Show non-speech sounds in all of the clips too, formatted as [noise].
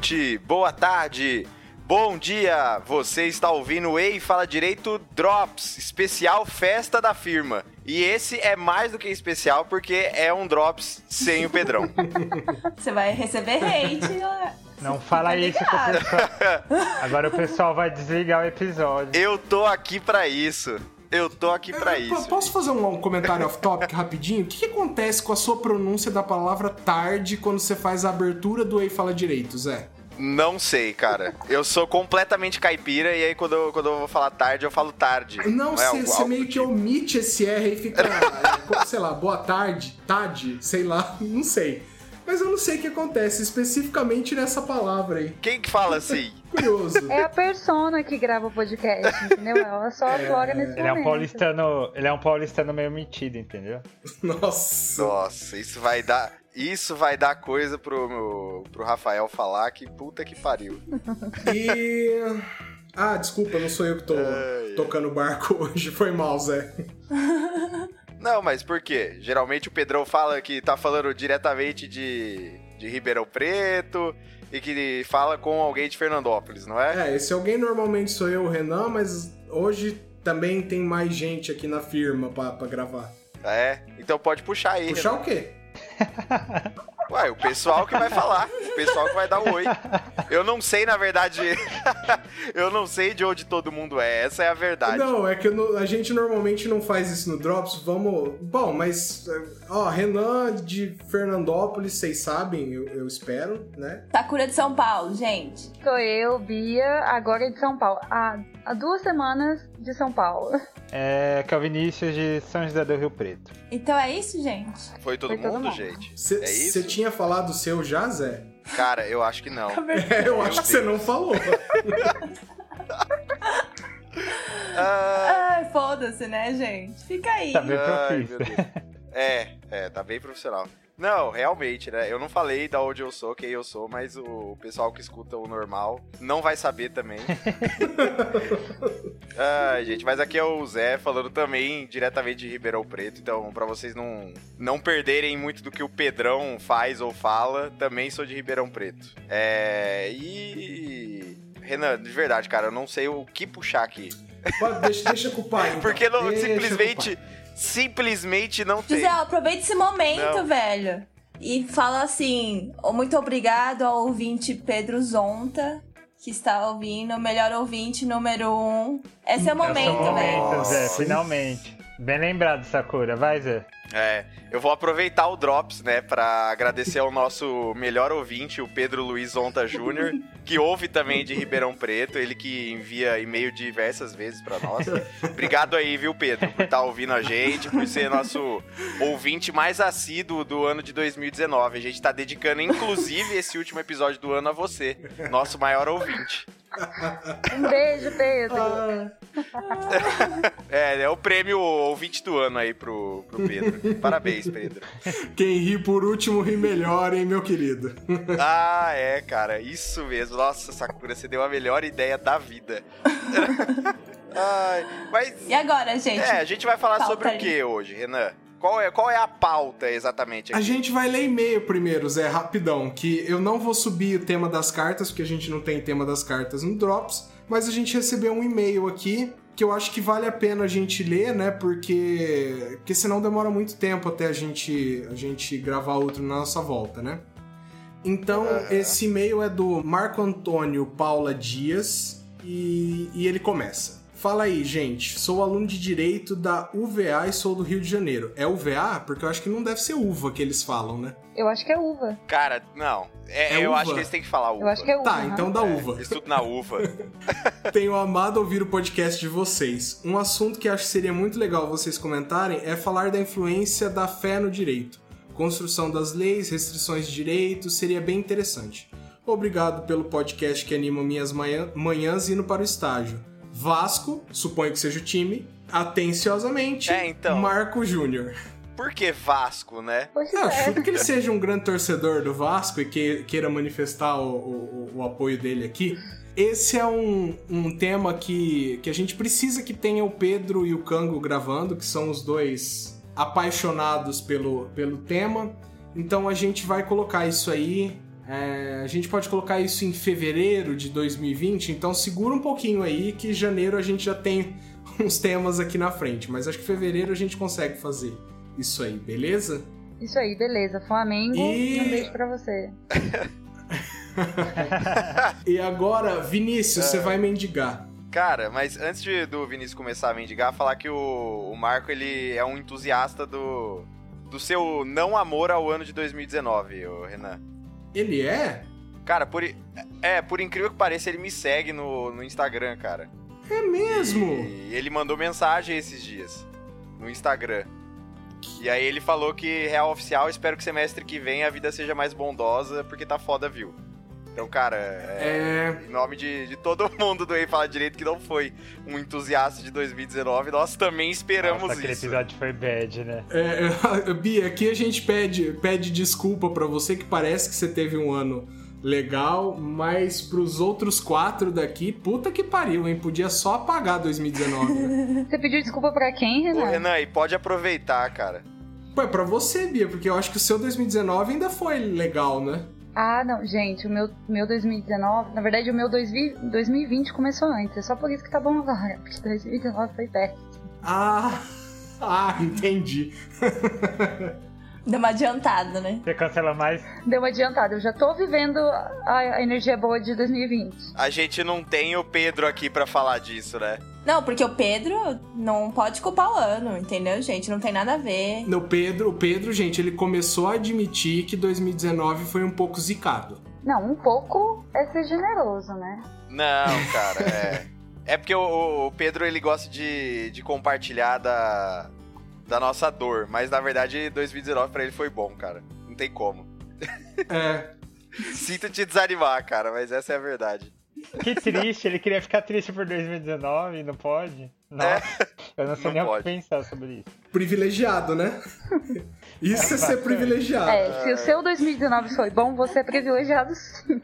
Boa noite, boa tarde, bom dia. Você está ouvindo o Ei Fala Direito Drops, especial festa da firma. E esse é mais do que especial porque é um Drops sem o Pedrão. [laughs] Você vai receber hate. Não fala Fica isso que o ligado. pessoal... [laughs] Agora o pessoal vai desligar o episódio. Eu tô aqui pra isso. Eu tô aqui pra É, po- isso. Posso fazer um comentário off-topic rapidinho? O que, que acontece com a sua pronúncia da palavra tarde quando você faz a abertura do Ei Fala Direito, Zé? Não sei, cara. Eu sou completamente caipira e aí quando eu, quando eu vou falar tarde, eu falo tarde. Não, é você algo meio que tipo. omite esse R e fica, [laughs] é, sei lá, boa tarde, tarde, sei lá, [laughs] não sei. Mas eu não sei o que acontece especificamente nessa palavra aí. Quem que fala assim? [laughs] Curioso. É a persona que grava o podcast, entendeu? Ela só aflora nesse Ele é um momento. paulistano, ele é um paulistano meio metido, entendeu? [laughs] Nossa. Nossa, isso vai dar. Isso vai dar coisa pro, meu- pro Rafael falar que puta que pariu. E. Ah, desculpa, não sou eu que tô Ai. tocando o barco [laughs] hoje. Foi mal, Zé. Não, mas por quê? Geralmente o Pedrão fala que tá falando diretamente de, de Ribeirão Preto e que fala com alguém de Fernandópolis, não é? É, esse alguém normalmente sou eu, o Renan, mas hoje também tem mais gente aqui na firma pra, pra gravar. É? Então pode puxar aí. Puxar o quê? [laughs] Ué, o pessoal que vai falar. O pessoal que vai dar o oi. Eu não sei, na verdade. [laughs] eu não sei de onde todo mundo é. Essa é a verdade. Não, é que eu a gente normalmente não faz isso no Drops. Vamos. Bom, mas. Ó, Renan de Fernandópolis, vocês sabem, eu, eu espero, né? Sakura de São Paulo, gente. Sou eu, Bia, agora de São Paulo. Há, há duas semanas de São Paulo. É que é o Vinícius de São José do Rio Preto. Então é isso, gente? Foi todo Foi todo mundo, mundo. gente? Você É isso? tinha falado o seu já, Zé? Cara, eu acho que não. [laughs] É, eu acho que você não falou. [laughs] Ah, Ai, foda-se, né, gente? Fica aí. Tá bem ai, meu Deus. É, é, tá bem profissional. Não, realmente, né? Eu não falei da onde eu sou, quem eu sou, mas o pessoal que escuta o normal não vai saber também. [laughs] Ai, gente, mas aqui é o Zé falando também diretamente de Ribeirão Preto, então pra vocês não, não perderem muito do que o Pedrão faz ou fala, também sou de Ribeirão Preto. É. E. Renan, de verdade, cara, eu não sei o que puxar aqui. Pode- deixa, deixa com o pai. então. [laughs] Porque não, simplesmente. Simplesmente não tem. José, aproveita esse momento, Não. velho. E fala assim: "Oh, muito obrigado ao ouvinte Pedro Zonta, que está ouvindo, o melhor ouvinte número um. Esse é o Esse é momento, o velho. momento, Zé, Nossa. finalmente. Bem lembrado, Sakura. Vai, Zé. É, eu vou aproveitar o Drops, né, pra agradecer ao nosso melhor ouvinte, o Pedro Luiz Onta Júnior, que ouve também de Ribeirão Preto, ele que envia e-mail diversas vezes pra nós. Obrigado aí, viu, Pedro, por estar ouvindo a gente, por ser nosso ouvinte mais assíduo do ano de 2019. A gente tá dedicando, inclusive, esse último episódio do ano a você, nosso maior ouvinte. Um beijo, Pedro. Ah, [laughs] É, é o prêmio ouvinte do ano aí pro, pro Pedro. [laughs] Parabéns, Pedro. quem ri por último ri melhor, hein, meu querido? [laughs] Ah, é, cara, isso mesmo. Nossa, Sakura, você deu a melhor ideia da vida. [laughs] Ai, mas E agora, gente? é, a gente vai falar Pauta sobre o aí. que hoje, Renan? Qual é, qual é a pauta exatamente A aqui? gente vai ler e-mail primeiro, Zé, rapidão. Que eu não vou subir o tema das cartas, porque a gente não tem tema das cartas no Drops. Mas a gente recebeu um e-mail aqui que eu acho que vale a pena a gente ler, né? Porque, porque senão demora muito tempo até a gente, a gente gravar outro na nossa volta, né? Então, esse e-mail é do Marco Antônio Paula Dias e, e ele começa. Fala aí, gente. Sou aluno de Direito da UVA e sou do Rio de Janeiro. É UVA? Porque eu acho que não deve ser uva que eles falam, né? Eu acho que é uva. Cara, não. É, É eu uva? acho que eles têm que falar uva. Eu acho que é uva. Tá, então da uva. Estudo na uva. [laughs] Tenho amado ouvir o podcast de vocês. Um assunto que acho que seria muito legal vocês comentarem é falar da influência da fé no direito. Construção das leis, restrições de direito, seria bem interessante. Obrigado pelo podcast que anima minhas manhã- manhãs indo para o estágio. Vasco, suponho que seja o time, atenciosamente, É, então. Marco Júnior. Por que Vasco, né? Pois Eu é. chuto que ele seja um grande torcedor do Vasco e que, queira manifestar o, o- o apoio dele aqui. Esse é um, um tema que, que a gente precisa que tenha o Pedro e o Cango gravando, que são os dois apaixonados pelo, pelo tema. Então a gente vai colocar isso aí É, a gente pode colocar isso em fevereiro de 2020, então segura um pouquinho aí que janeiro a gente já tem [laughs] uns temas aqui na frente, mas acho que fevereiro a gente consegue fazer isso aí, beleza? Isso aí, beleza. Flamengo, E- um beijo pra você. [laughs] E agora, Vinícius, você vai mendigar. Cara, mas antes de- do Vinícius começar a mendigar, falar que o, o Marco ele é um entusiasta do, do seu não amor ao ano de 2019, o Renan. Ele é? Cara, por, é, por incrível que pareça, ele me segue no, no Instagram, cara. É mesmo? E ele mandou mensagem esses dias no Instagram. E aí ele falou que real oficial, espero que semestre que vem a vida seja mais bondosa, porque tá foda, viu? Então, cara, é, É. em nome de, de todo [laughs] mundo do Ei Fala Direito que não foi um entusiasta de 2019, nós também esperamos Nossa, aquele isso. episódio foi bad, né? é, [laughs] Bia, aqui a gente pede, pede desculpa pra você que parece que você teve um ano legal, mas pros outros quatro daqui, puta que pariu, hein? Podia só apagar 2019. né? [laughs] Você pediu desculpa pra quem, Ô, Renan? Renan, e pode aproveitar, cara. Pô, é pra você, Bia, porque eu acho que o seu 2019 ainda foi legal, né? Ah, não, gente, o meu, meu 2019, na verdade o meu 2000 2020 começou antes, é só por isso que tá bom agora, porque 2019 foi péssimo. Ah, [laughs] ah, entendi. [laughs] Deu uma adiantada, né? Você cancela mais? Deu uma adiantada, eu já tô vivendo a, energia boa de 2020. A gente não tem o Pedro aqui pra falar disso, né? Não, porque o Pedro não pode culpar o ano, entendeu, gente? Não tem nada a ver. No Pedro, o Pedro, gente, ele começou a admitir que 2019 foi um pouco zicado. Não, um pouco é ser generoso, né? Não, [laughs] cara, é. É porque o, o Pedro ele gosta de, de compartilhar da, da nossa dor, mas na verdade 2019 pra ele foi bom, cara. Não tem como. É, [laughs] Sinto te desanimar, cara, mas essa é a verdade. Que triste, ele queria ficar triste por 2019 e não pode? Nossa, eu não sei não nem o pode. que pensar sobre isso. privilegiado, né? [laughs] Isso é ser privilegiado. É, se o seu 2019 foi bom, você é privilegiado sim.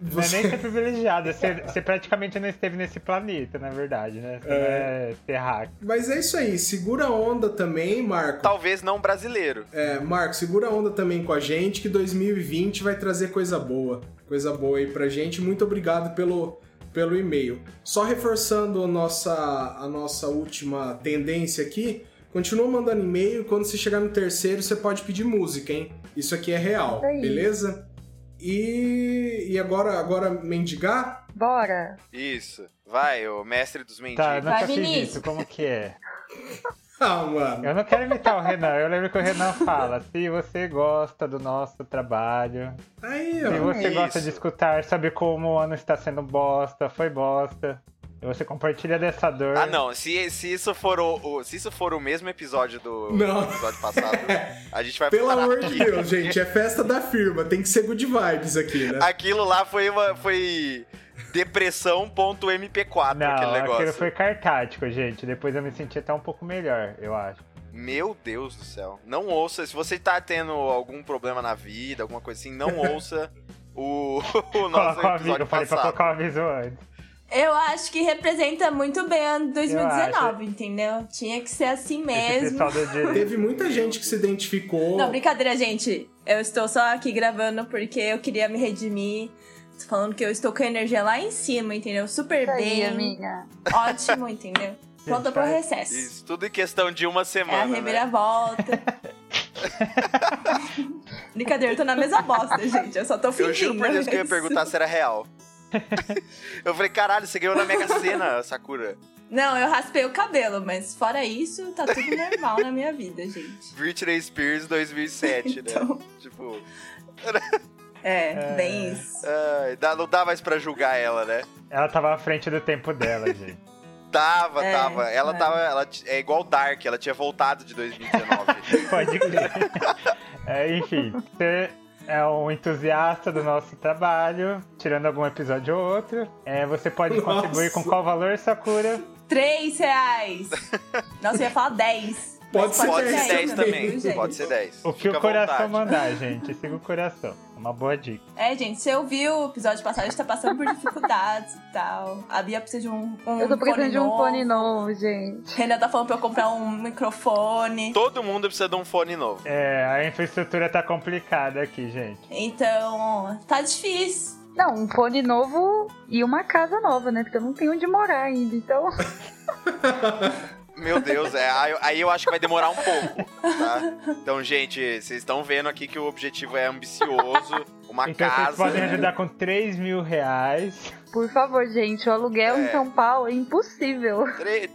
Não é nem ser privilegiado, é ser- você praticamente não esteve nesse planeta, na verdade, né? Você não é terráqueo. Mas é isso aí, segura a onda também, Marco. Talvez não brasileiro. É, Marco, segura a onda também com a gente, que 2020 vai trazer coisa boa. Coisa boa aí pra gente. Muito obrigado pelo, pelo e-mail. Só reforçando a nossa, a nossa última tendência aqui, continua mandando e-mail. Quando você chegar no terceiro, você pode pedir música, hein? Isso aqui é real, beleza? E, e agora, agora mendigar? Bora. Isso. Vai, o mestre dos mendigos. Tá, eu nunca Vai, fiz Vinícius. isso, como que é? [laughs] Ah, mano. Eu não quero imitar o Renan, eu lembro que o Renan fala, se você gosta do nosso trabalho, Aí, se ó. você isso. gosta de escutar sobre como o ano está sendo bosta, foi bosta, e você compartilha dessa dor. Ah, não. Se, se, isso for o, o- se isso for o mesmo episódio do Não. episódio passado, [laughs] a gente vai Pelo parar amor de aqui. Deus, gente, é festa da firma, tem que ser good vibes aqui, né? Aquilo lá foi uma. Foi depressão.mp4 Não, aquele negócio. aquilo foi cartático, gente. Depois eu me senti até um pouco melhor, eu acho. Meu Deus do céu. Não ouça. Se você tá tendo algum problema na vida, alguma coisa assim, não [laughs] ouça o, [laughs] o nosso Coloca o aviso, episódio eu falei pra passado. colocar o aviso antes. Eu acho que representa muito bem o ano 2019, acho. entendeu? Tinha que ser assim mesmo. Teve muita gente que se identificou. Não, brincadeira, gente. Eu estou só aqui gravando porque eu queria me redimir. Tô falando que eu estou com a energia lá em cima, entendeu? Super Isso aí, bem. amiga. Ótimo, entendeu? [laughs] Pronta pro recesso. Isso, tudo em questão de uma É a semana. né? reviravolta. [laughs] Brincadeira, eu tô na mesma bosta, gente. Eu só tô fingindo. Eu juro por Deus que eu ia perguntar se era real. [laughs] eu falei, caralho, você ganhou na Mega Sena, Sakura. Não, eu raspei o cabelo, mas fora isso, tá tudo [laughs] normal na minha vida, gente. Britney Spears 2007, Então. né? Tipo, [laughs] É, bem isso. ai, dá- não dá mais pra julgar ela, né? Ela tava à frente do tempo dela, gente. Tava, É, tava. Ela é. tava. Ela t- é igual Dark, ela tinha voltado de 2019. Pode crer. É, enfim, você é um entusiasta do nosso trabalho, tirando algum episódio ou outro. É, você pode Nossa. contribuir com qual valor, Sakura? Três reais. Nossa, eu ia falar dez. Pode ser Pode 10 ser 10 também. também. gente. Pode ser 10. O que Fica o coração mandar, gente. Siga o coração. Uma boa dica. É, gente, você ouviu o episódio passado, a gente tá passando por dificuldades e tal. A Bia precisa de um, um Eu tô precisando fone de um novo. fone novo, gente. Renan tá falando pra eu comprar um microfone. Todo mundo precisa de um fone novo. É, a infraestrutura tá complicada aqui, gente. Então, tá difícil. Não, um fone novo e uma casa nova, né? Porque eu não tenho onde morar ainda, então. [laughs] Meu Deus, é. Aí, eu acho que vai demorar um pouco, tá? Então, gente, vocês estão vendo aqui que o objetivo é ambicioso. Uma Então vocês casa. podem ajudar com 3 mil reais. Por favor, gente, o aluguel É. em São Paulo é impossível.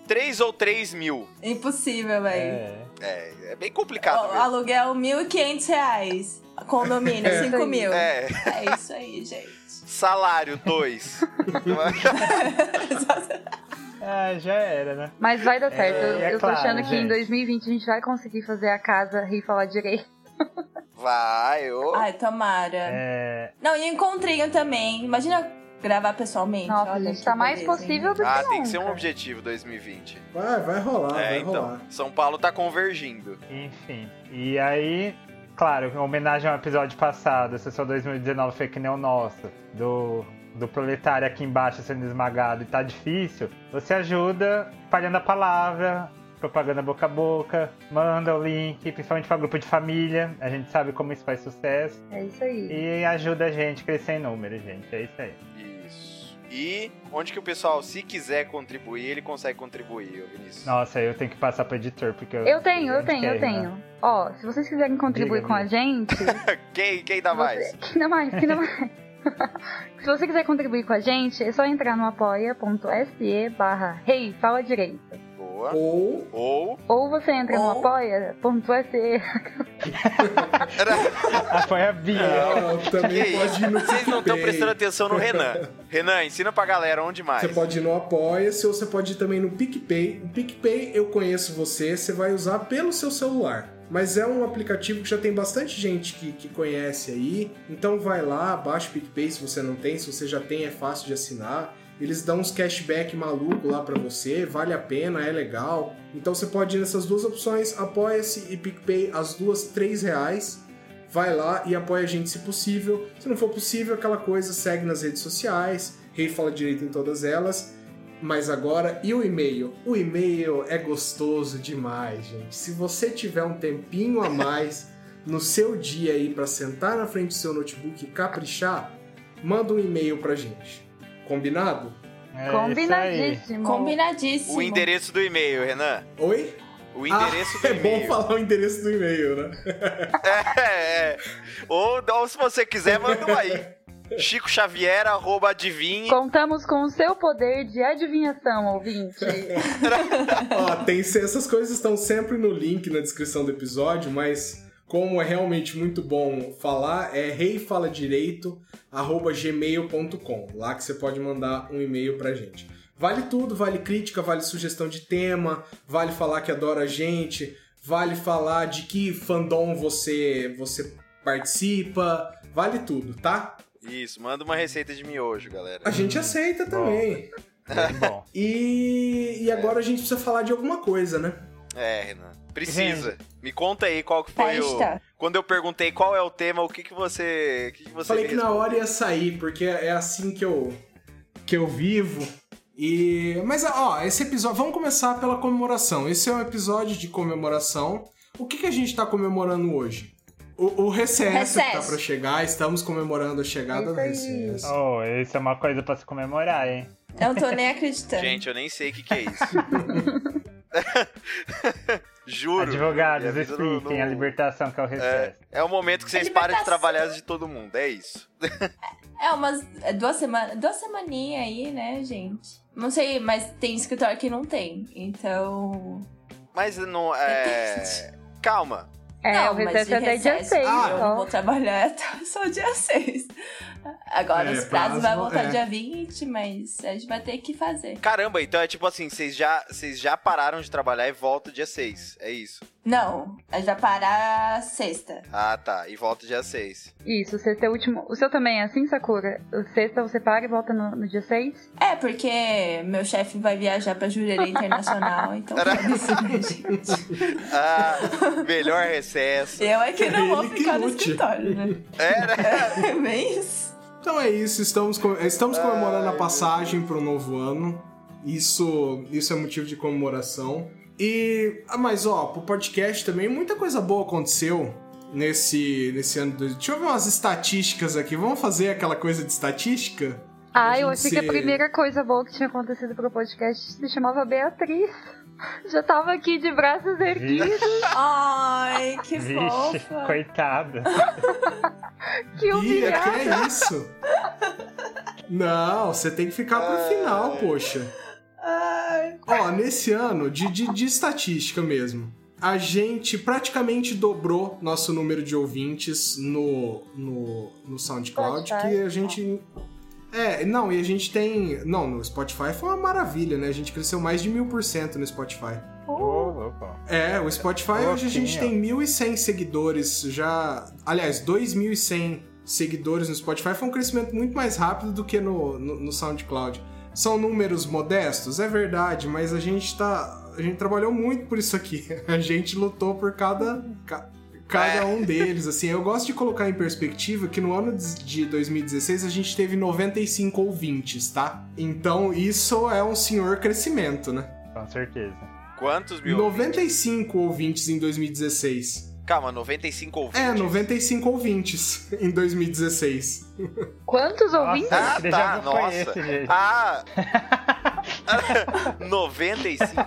3 ou 3 mil. Impossível, velho. É. É, é bem complicado Ó, mesmo. Aluguel 1.500 reais. Condomínio, É. 5 mil. É, É isso aí, gente. salário 2. [laughs] [laughs] [laughs] Ah, já era, né? Mas vai dar certo. eu é eu tô claro, achando que em gente. 2020 a gente vai conseguir fazer a casa e falar direito. [laughs] Vai, ô. Ai, tomara. É, Não, e encontrinho também. Imagina gravar pessoalmente. Nossa, Olha gente, tá mais beleza, possível hein? do que Ah, nunca. tem que ser um objetivo 2020. Vai, vai rolar, é, vai então. rolar. São Paulo tá convergindo. enfim. E aí, claro, em homenagem ao episódio passado, se o seu 2019 foi que nem o nosso, do, do proletário aqui embaixo sendo esmagado e tá difícil, você ajuda espalhando a palavra, propaganda boca a boca, manda o link, principalmente para grupo de família, a gente sabe como isso faz sucesso, É isso aí. e ajuda a gente a crescer em número, gente, é isso aí. Isso. E onde que o pessoal, se quiser contribuir, ele consegue contribuir, ô Vinícius? Nossa, eu tenho que passar pro editor, porque eu... Eu tenho, eu tenho, eu quer, né? tenho. Ó, se vocês quiserem contribuir Diga, com a gente. [laughs] Quem, quem dá mais? Você... Que dá mais, que dá mais. [laughs] Se você quiser contribuir com a gente, é só entrar no apoia.se barra Rei Fala Direito. Boa. Ou Ou. Ou você entra no Ou- apoia.se. [laughs] Apoia a Bia. Que também isso? pode ir no Vocês não estão prestando atenção no Renan. Renan, ensina pra galera onde mais. Você pode ir no Apoia-se ou você pode ir também no PicPay. O PicPay, eu conheço você, você vai usar pelo seu celular. Mas é um aplicativo que já tem bastante gente que, que conhece aí. Então vai lá, baixa o PicPay se você não tem. Se você já tem, é fácil de assinar. Eles dão uns cashback maluco lá pra você, vale a pena, é legal. Então você pode ir nessas duas opções, Apoia-se e PicPay, as duas, três reais. Vai lá e apoia a gente se possível. Se não for possível, aquela coisa, segue nas redes sociais. Rei fala direito em todas elas. Mas agora, e o e-mail? O e-mail é gostoso demais, gente. Se você tiver um tempinho a mais [laughs] no seu dia aí pra sentar na frente do seu notebook e caprichar, manda um e-mail pra gente. Combinado? É. Combinadíssimo. Combinadíssimo. O endereço do e-mail, Renan. Oi? O endereço ah, do [laughs] é bom e-mail. falar o endereço do e-mail, né? [laughs] É, é. Ou, ou se você quiser, manda um aí. Chico Xavier, arroba adivinhe. Contamos com o seu poder de adivinhação, ouvinte. [laughs] Ó, tem essas coisas estão sempre no link na descrição do episódio, mas como é realmente muito bom falar, é reifaladireito@gmail.com. Lá que você pode mandar um e-mail pra gente. Vale tudo, vale crítica, vale sugestão de tema, vale falar que adora a gente, vale falar de que fandom você você participa, vale tudo, tá? Isso, manda uma receita de miojo, galera. A gente aceita também. Bem bom. [laughs] E, e agora a gente precisa falar de alguma coisa, né? É, Renan. Precisa. Me conta aí qual que foi o. Festa. Quando eu perguntei qual é o tema, o que que você. O que que você Falei que na hora ia sair, porque é assim que eu que eu vivo. E mas ó, esse episódio, vamos começar pela comemoração. Esse é um episódio de comemoração. O que que a gente tá comemorando hoje? O, o recesso, que tá Recesso. pra chegar. Estamos comemorando a chegada do recesso. Oh, isso é uma coisa pra se comemorar, hein? Não tô nem acreditando. Gente, eu nem sei o que, que é isso. [laughs] Juro. Advogados, expliquem não- a libertação que é o É, recesso. é o momento que vocês param de trabalhar de todo mundo, é isso. É umas é duas semanas, duas semaninhas aí, né, gente? Não sei, mas tem escritório que não tem. Então. Mas não é. Calma. É, não, o mas recesso de é até dia recesso, 6, Ah, Eu só. vou trabalhar [laughs] até só dia 6. Agora É, os prazos prazo, vai voltar é. dia 20, mas a gente vai ter que fazer. Caramba, então é tipo assim, vocês já, vocês já pararam de trabalhar e voltam dia 6. É isso. Não, a gente vai parar sexta. Ah, tá. E volta dia 6. Isso, o sexta é o último. O seu também é assim, Sakura? O sexta você para e volta no, no dia 6? É, porque meu chefe vai viajar pra Jurerê Internacional, [laughs] então foda-se, né, gente? Ah, melhor recesso. Eu é que não vou Ele ficar no escritório, né? É, né? É bem isso. Então é isso, estamos, com- estamos comemorando a passagem para o novo ano. Isso, isso é motivo de comemoração. E, ah, mas ó, pro podcast também, muita coisa boa aconteceu nesse, nesse ano. do- Deixa eu ver umas estatísticas aqui. Vamos fazer aquela coisa de estatística? Ah, eu achei que a ser- primeira coisa boa que tinha acontecido pro podcast se chamava Beatriz. [laughs] Já tava aqui de braços erguidos. [laughs] Ai, que Vixe, fofa. coitada. [laughs] Que Ih, humilhado. que é isso? Não, você tem que ficar pro final, poxa. Ai. Ó, nesse ano, de, de, de estatística mesmo, a gente praticamente dobrou nosso número de ouvintes no, no, no SoundCloud, Spotify. que a gente... É, não, e a gente tem... Não, no Spotify foi uma maravilha, né? A gente cresceu mais de mil por cento no Spotify. Louco. É, o Spotify hoje a gente tem 1.100 seguidores já... Aliás, 2.100 seguidores no Spotify foi um crescimento muito mais rápido do que no, no, no SoundCloud. São números modestos, é verdade, mas a gente tá... A gente trabalhou muito por isso aqui. [laughs] A gente lutou por cada... ca- Cada É. um deles, assim, eu gosto de colocar em perspectiva que no ano de 2016 a gente teve 95 ouvintes, tá? Então isso é um senhor crescimento, né? Com certeza. Quantos mil? 95 ouvintes em 2016. Calma, 95 ouvintes. É, 95 ouvintes em 2016. Quantos ouvintes? Nossa, Ah, tá, nossa. esse, gente? Ah! [laughs] 95?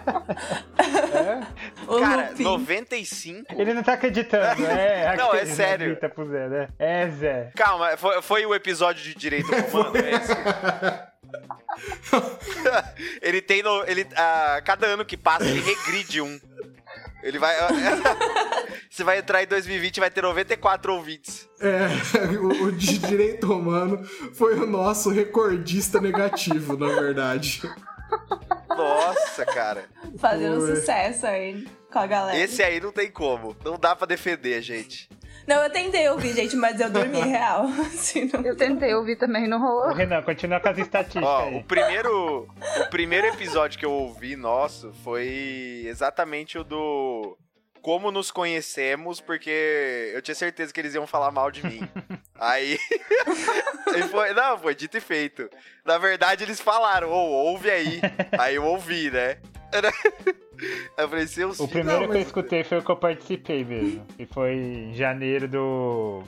O [laughs] Cara, Lupin. 95? Ele não tá acreditando, [laughs] é. Não, é aquele sério. Grita pro Zé, né? É, Zé. Calma, foi, foi o episódio de direito romano, é esse? ele tem no. Ele, a cada ano que passa, ele regride um. Ele vai. [laughs] Você vai entrar em 2020 e vai ter 94 ouvintes. É, [laughs] o, o de direito romano foi o nosso recordista negativo, na verdade. Nossa, cara. Fazendo Foi. sucesso aí com a galera. Esse aí não tem como. Não dá pra defender, gente. Não, eu tentei ouvir, gente, mas eu dormi [laughs] real. Assim, não... Eu tentei ouvir também, não Ô, rolou. Renan, continua com as estatísticas Ó, aí. o primeiro, o primeiro episódio que eu ouvi nosso foi exatamente o do como nos conhecemos, porque eu tinha certeza que eles iam falar mal de mim. [laughs] [laughs] Aí, foi, não, foi dito e feito. Na verdade, eles falaram, ou ouve aí. Aí eu ouvi, né? [laughs] Aí eu falei, seus O primeiro Não, que eu escutei foi o que eu participei mesmo. E foi em janeiro do,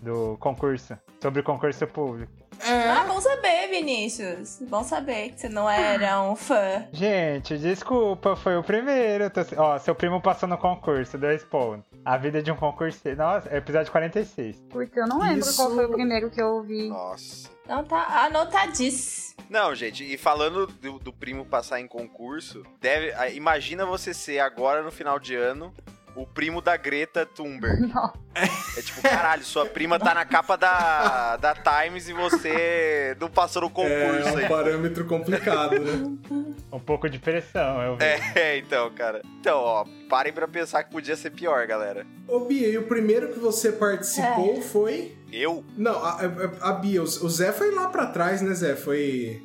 do concurso. Sobre o concurso público. Ah, bom saber, Vinícius. Bom saber que você não era um fã. Gente, desculpa, foi o primeiro. Tô- Ó, seu primo passou no concurso, dois pontos. A vida de um concurseiro. Nossa, é episódio 46. Putz, eu não lembro Isso- qual foi o primeiro que eu ouvi. Nossa. Não tá anotadíssimo. Não, gente, e falando do, do primo passar em concurso, deve, imagina você ser agora no final de ano o primo da Greta Thunberg. [laughs] Não. É tipo, caralho, sua prima tá na capa da, da Times e você não passou no É concurso um aí. parâmetro complicado, né? Um pouco de pressão, eu vi. É, então, cara. Então, ó, parem pra pensar que podia ser pior, galera. Ô, Bia, e o primeiro que você participou foi. Eu? Não, a, a- a Bia, o Zé foi lá pra trás, né, Zé? Foi.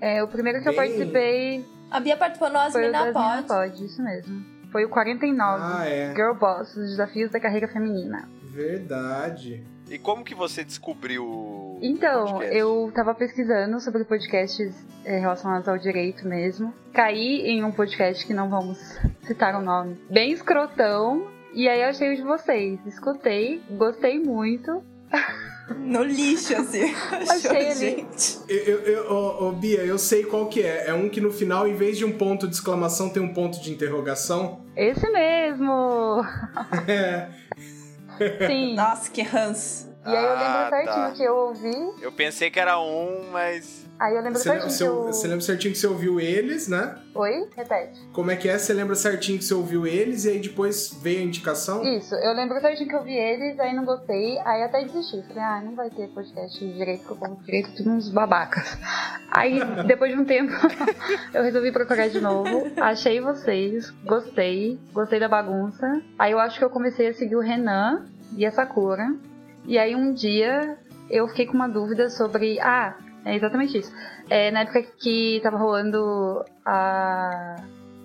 É, o primeiro que eu Bem- participei A Bia participou no Asmina Pod. Pod, isso mesmo. Foi o 49. Ah, é. Girl Boss, os desafios da carreira feminina. Verdade. E como que você descobriu Então, eu tava pesquisando sobre podcasts eh, relacionados ao direito mesmo. Caí em um podcast que não vamos citar o nome, bem escrotão. E aí eu achei o de vocês. Escutei, gostei muito. [laughs] No lixo, assim. Achei ali. gente. Eu, eu, ô, ô, Bia, eu sei qual que é. É um que no final, em vez de um ponto de exclamação, tem um ponto de interrogação. Esse mesmo! [laughs] É. Sim. Nossa, que ranço. E aí eu lembro Ah, certinho tá. que eu ouvi. Eu pensei que era um, mas. Aí eu lembro Você certinho você, que eu... você lembra certinho que você ouviu eles, né? Oi? Repete. Como é que é? Você lembra certinho que você ouviu eles e aí depois veio a indicação? Isso, eu lembro certinho que eu vi eles, aí não gostei, aí até desisti. Falei, ah, não vai ter podcast direito que eu como direito, tudo uns babacas. Aí, [laughs] depois de um tempo, [laughs] eu resolvi procurar de novo, achei vocês, gostei, gostei da bagunça. Aí eu acho que eu comecei a seguir o Renan e a Sakura. E aí um dia eu fiquei com uma dúvida sobre. Ah, é exatamente isso. É, na época que tava rolando a.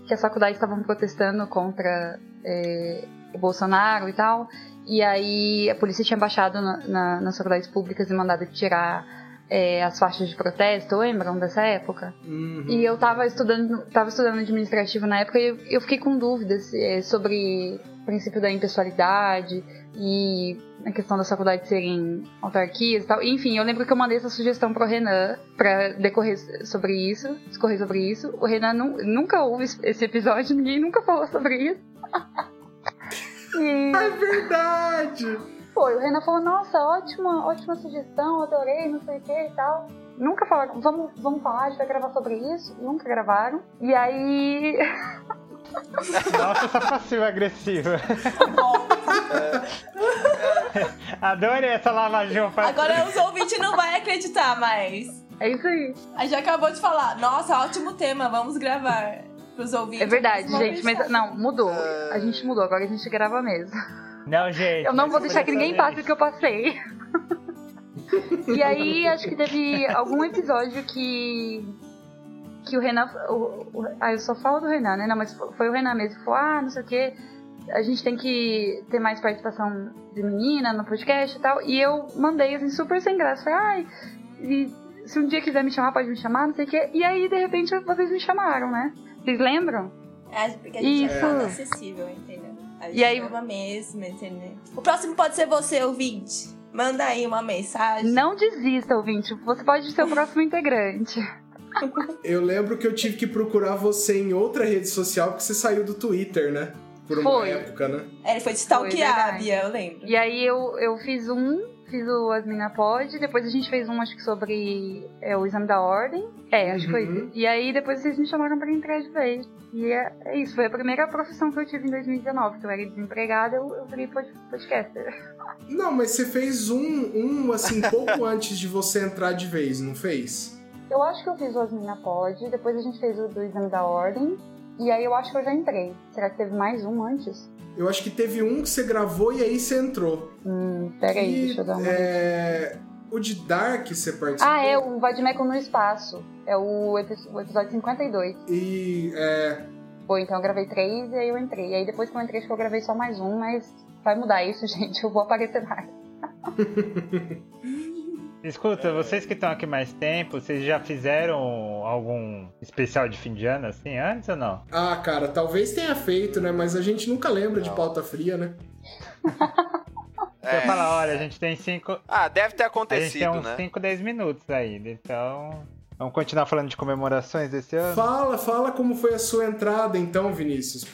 que as faculdades estavam protestando contra é, o Bolsonaro e tal. E aí a polícia tinha baixado na- na- nas faculdades públicas e mandado tirar é, as faixas de protesto, lembram dessa época? Uhum. E eu tava estudando, tava estudando administrativo na época e eu, eu fiquei com dúvidas é, sobre princípio da impessoalidade e a questão das faculdades serem autarquias e tal. Enfim, eu lembro que eu mandei essa sugestão pro Renan pra decorrer sobre isso, discorrer sobre isso. O Renan nu- nunca ouve esse- esse episódio, [laughs] ninguém nunca falou sobre isso. [laughs] e É verdade! foi, o Renan falou, nossa, ótima, ótima sugestão, adorei, não sei o que e tal. Nunca falaram, vamos, vamos falar, a gente vai gravar sobre isso. Nunca gravaram. E aí. [laughs] Nossa, essa passiva-agressiva. [laughs] Adorei essa lavagem. Agora os ouvintes não vão acreditar mais. É isso aí. A gente acabou de falar, nossa, ótimo tema, vamos gravar pros ouvintes. É verdade, gente, mas não, mudou. A gente mudou, agora a gente grava mesmo. Não, gente. Eu não vou deixar que ninguém passe o que eu passei. [laughs] E aí, acho que teve algum episódio que. Que o Renan. O, o- ah, eu só falo do Renan, né? Não, mas foi o Renan mesmo que falou: ah, não sei o quê. A gente tem que ter mais participação de menina no podcast e tal. E eu mandei, assim, super sem graça. Falei, ai, e se um dia quiser me chamar, pode me chamar, não sei o quê. E aí, de repente, vocês me chamaram, né? Vocês lembram? É, porque a gente Isso. é acessível, entendeu? A gente E aí- grava mesmo, entendeu? O próximo pode ser você, ouvinte. Manda aí uma mensagem. Não desista, ouvinte. Você pode ser o próximo integrante. Eu lembro que eu tive que procurar você em outra rede social porque você saiu do Twitter, né? Por uma Foi. época, né? É, ele foi te stalkear, verdade. Bia, eu lembro. E aí eu, eu fiz um, fiz o Asmina Pod, depois a gente fez um, acho que sobre é, o exame da ordem. É, acho que foi Uhum. isso. E aí depois vocês me chamaram pra entrar de vez. E é, é isso, foi a primeira profissão que eu tive em 2019, que eu era desempregada, eu, eu virei pod- podcaster. Não, mas você fez um, um assim, pouco [laughs] antes de você entrar de vez, não fez? Eu acho que eu fiz o Asmina Pod, depois a gente fez o do exame da ordem, e aí eu acho que eu já entrei. Será que teve mais um antes? Eu acho que teve um que você gravou e aí você entrou. Hum, peraí, deixa eu dar uma. é, O de Dark você participou. Ah, é o Vadimeco no Espaço. É o, epi- o episódio 52. E é, Foi, então eu gravei três e aí eu entrei. E aí depois que eu entrei, acho que eu gravei só mais um, mas vai mudar isso, [laughs] gente. Eu vou aparecer mais. [laughs] Escuta, vocês que estão aqui mais tempo, vocês já fizeram algum especial de fim de ano assim antes ou não? Ah, cara, talvez tenha feito, né? Mas a gente nunca lembra de pauta fria, né? Você É. fala, olha, a gente tem cinco. Ah, deve ter A gente tem acontecido, uns né? 5, 10 minutos ainda, então. Vamos continuar falando de comemorações desse ano? Fala, fala como foi a sua entrada então, Vinícius.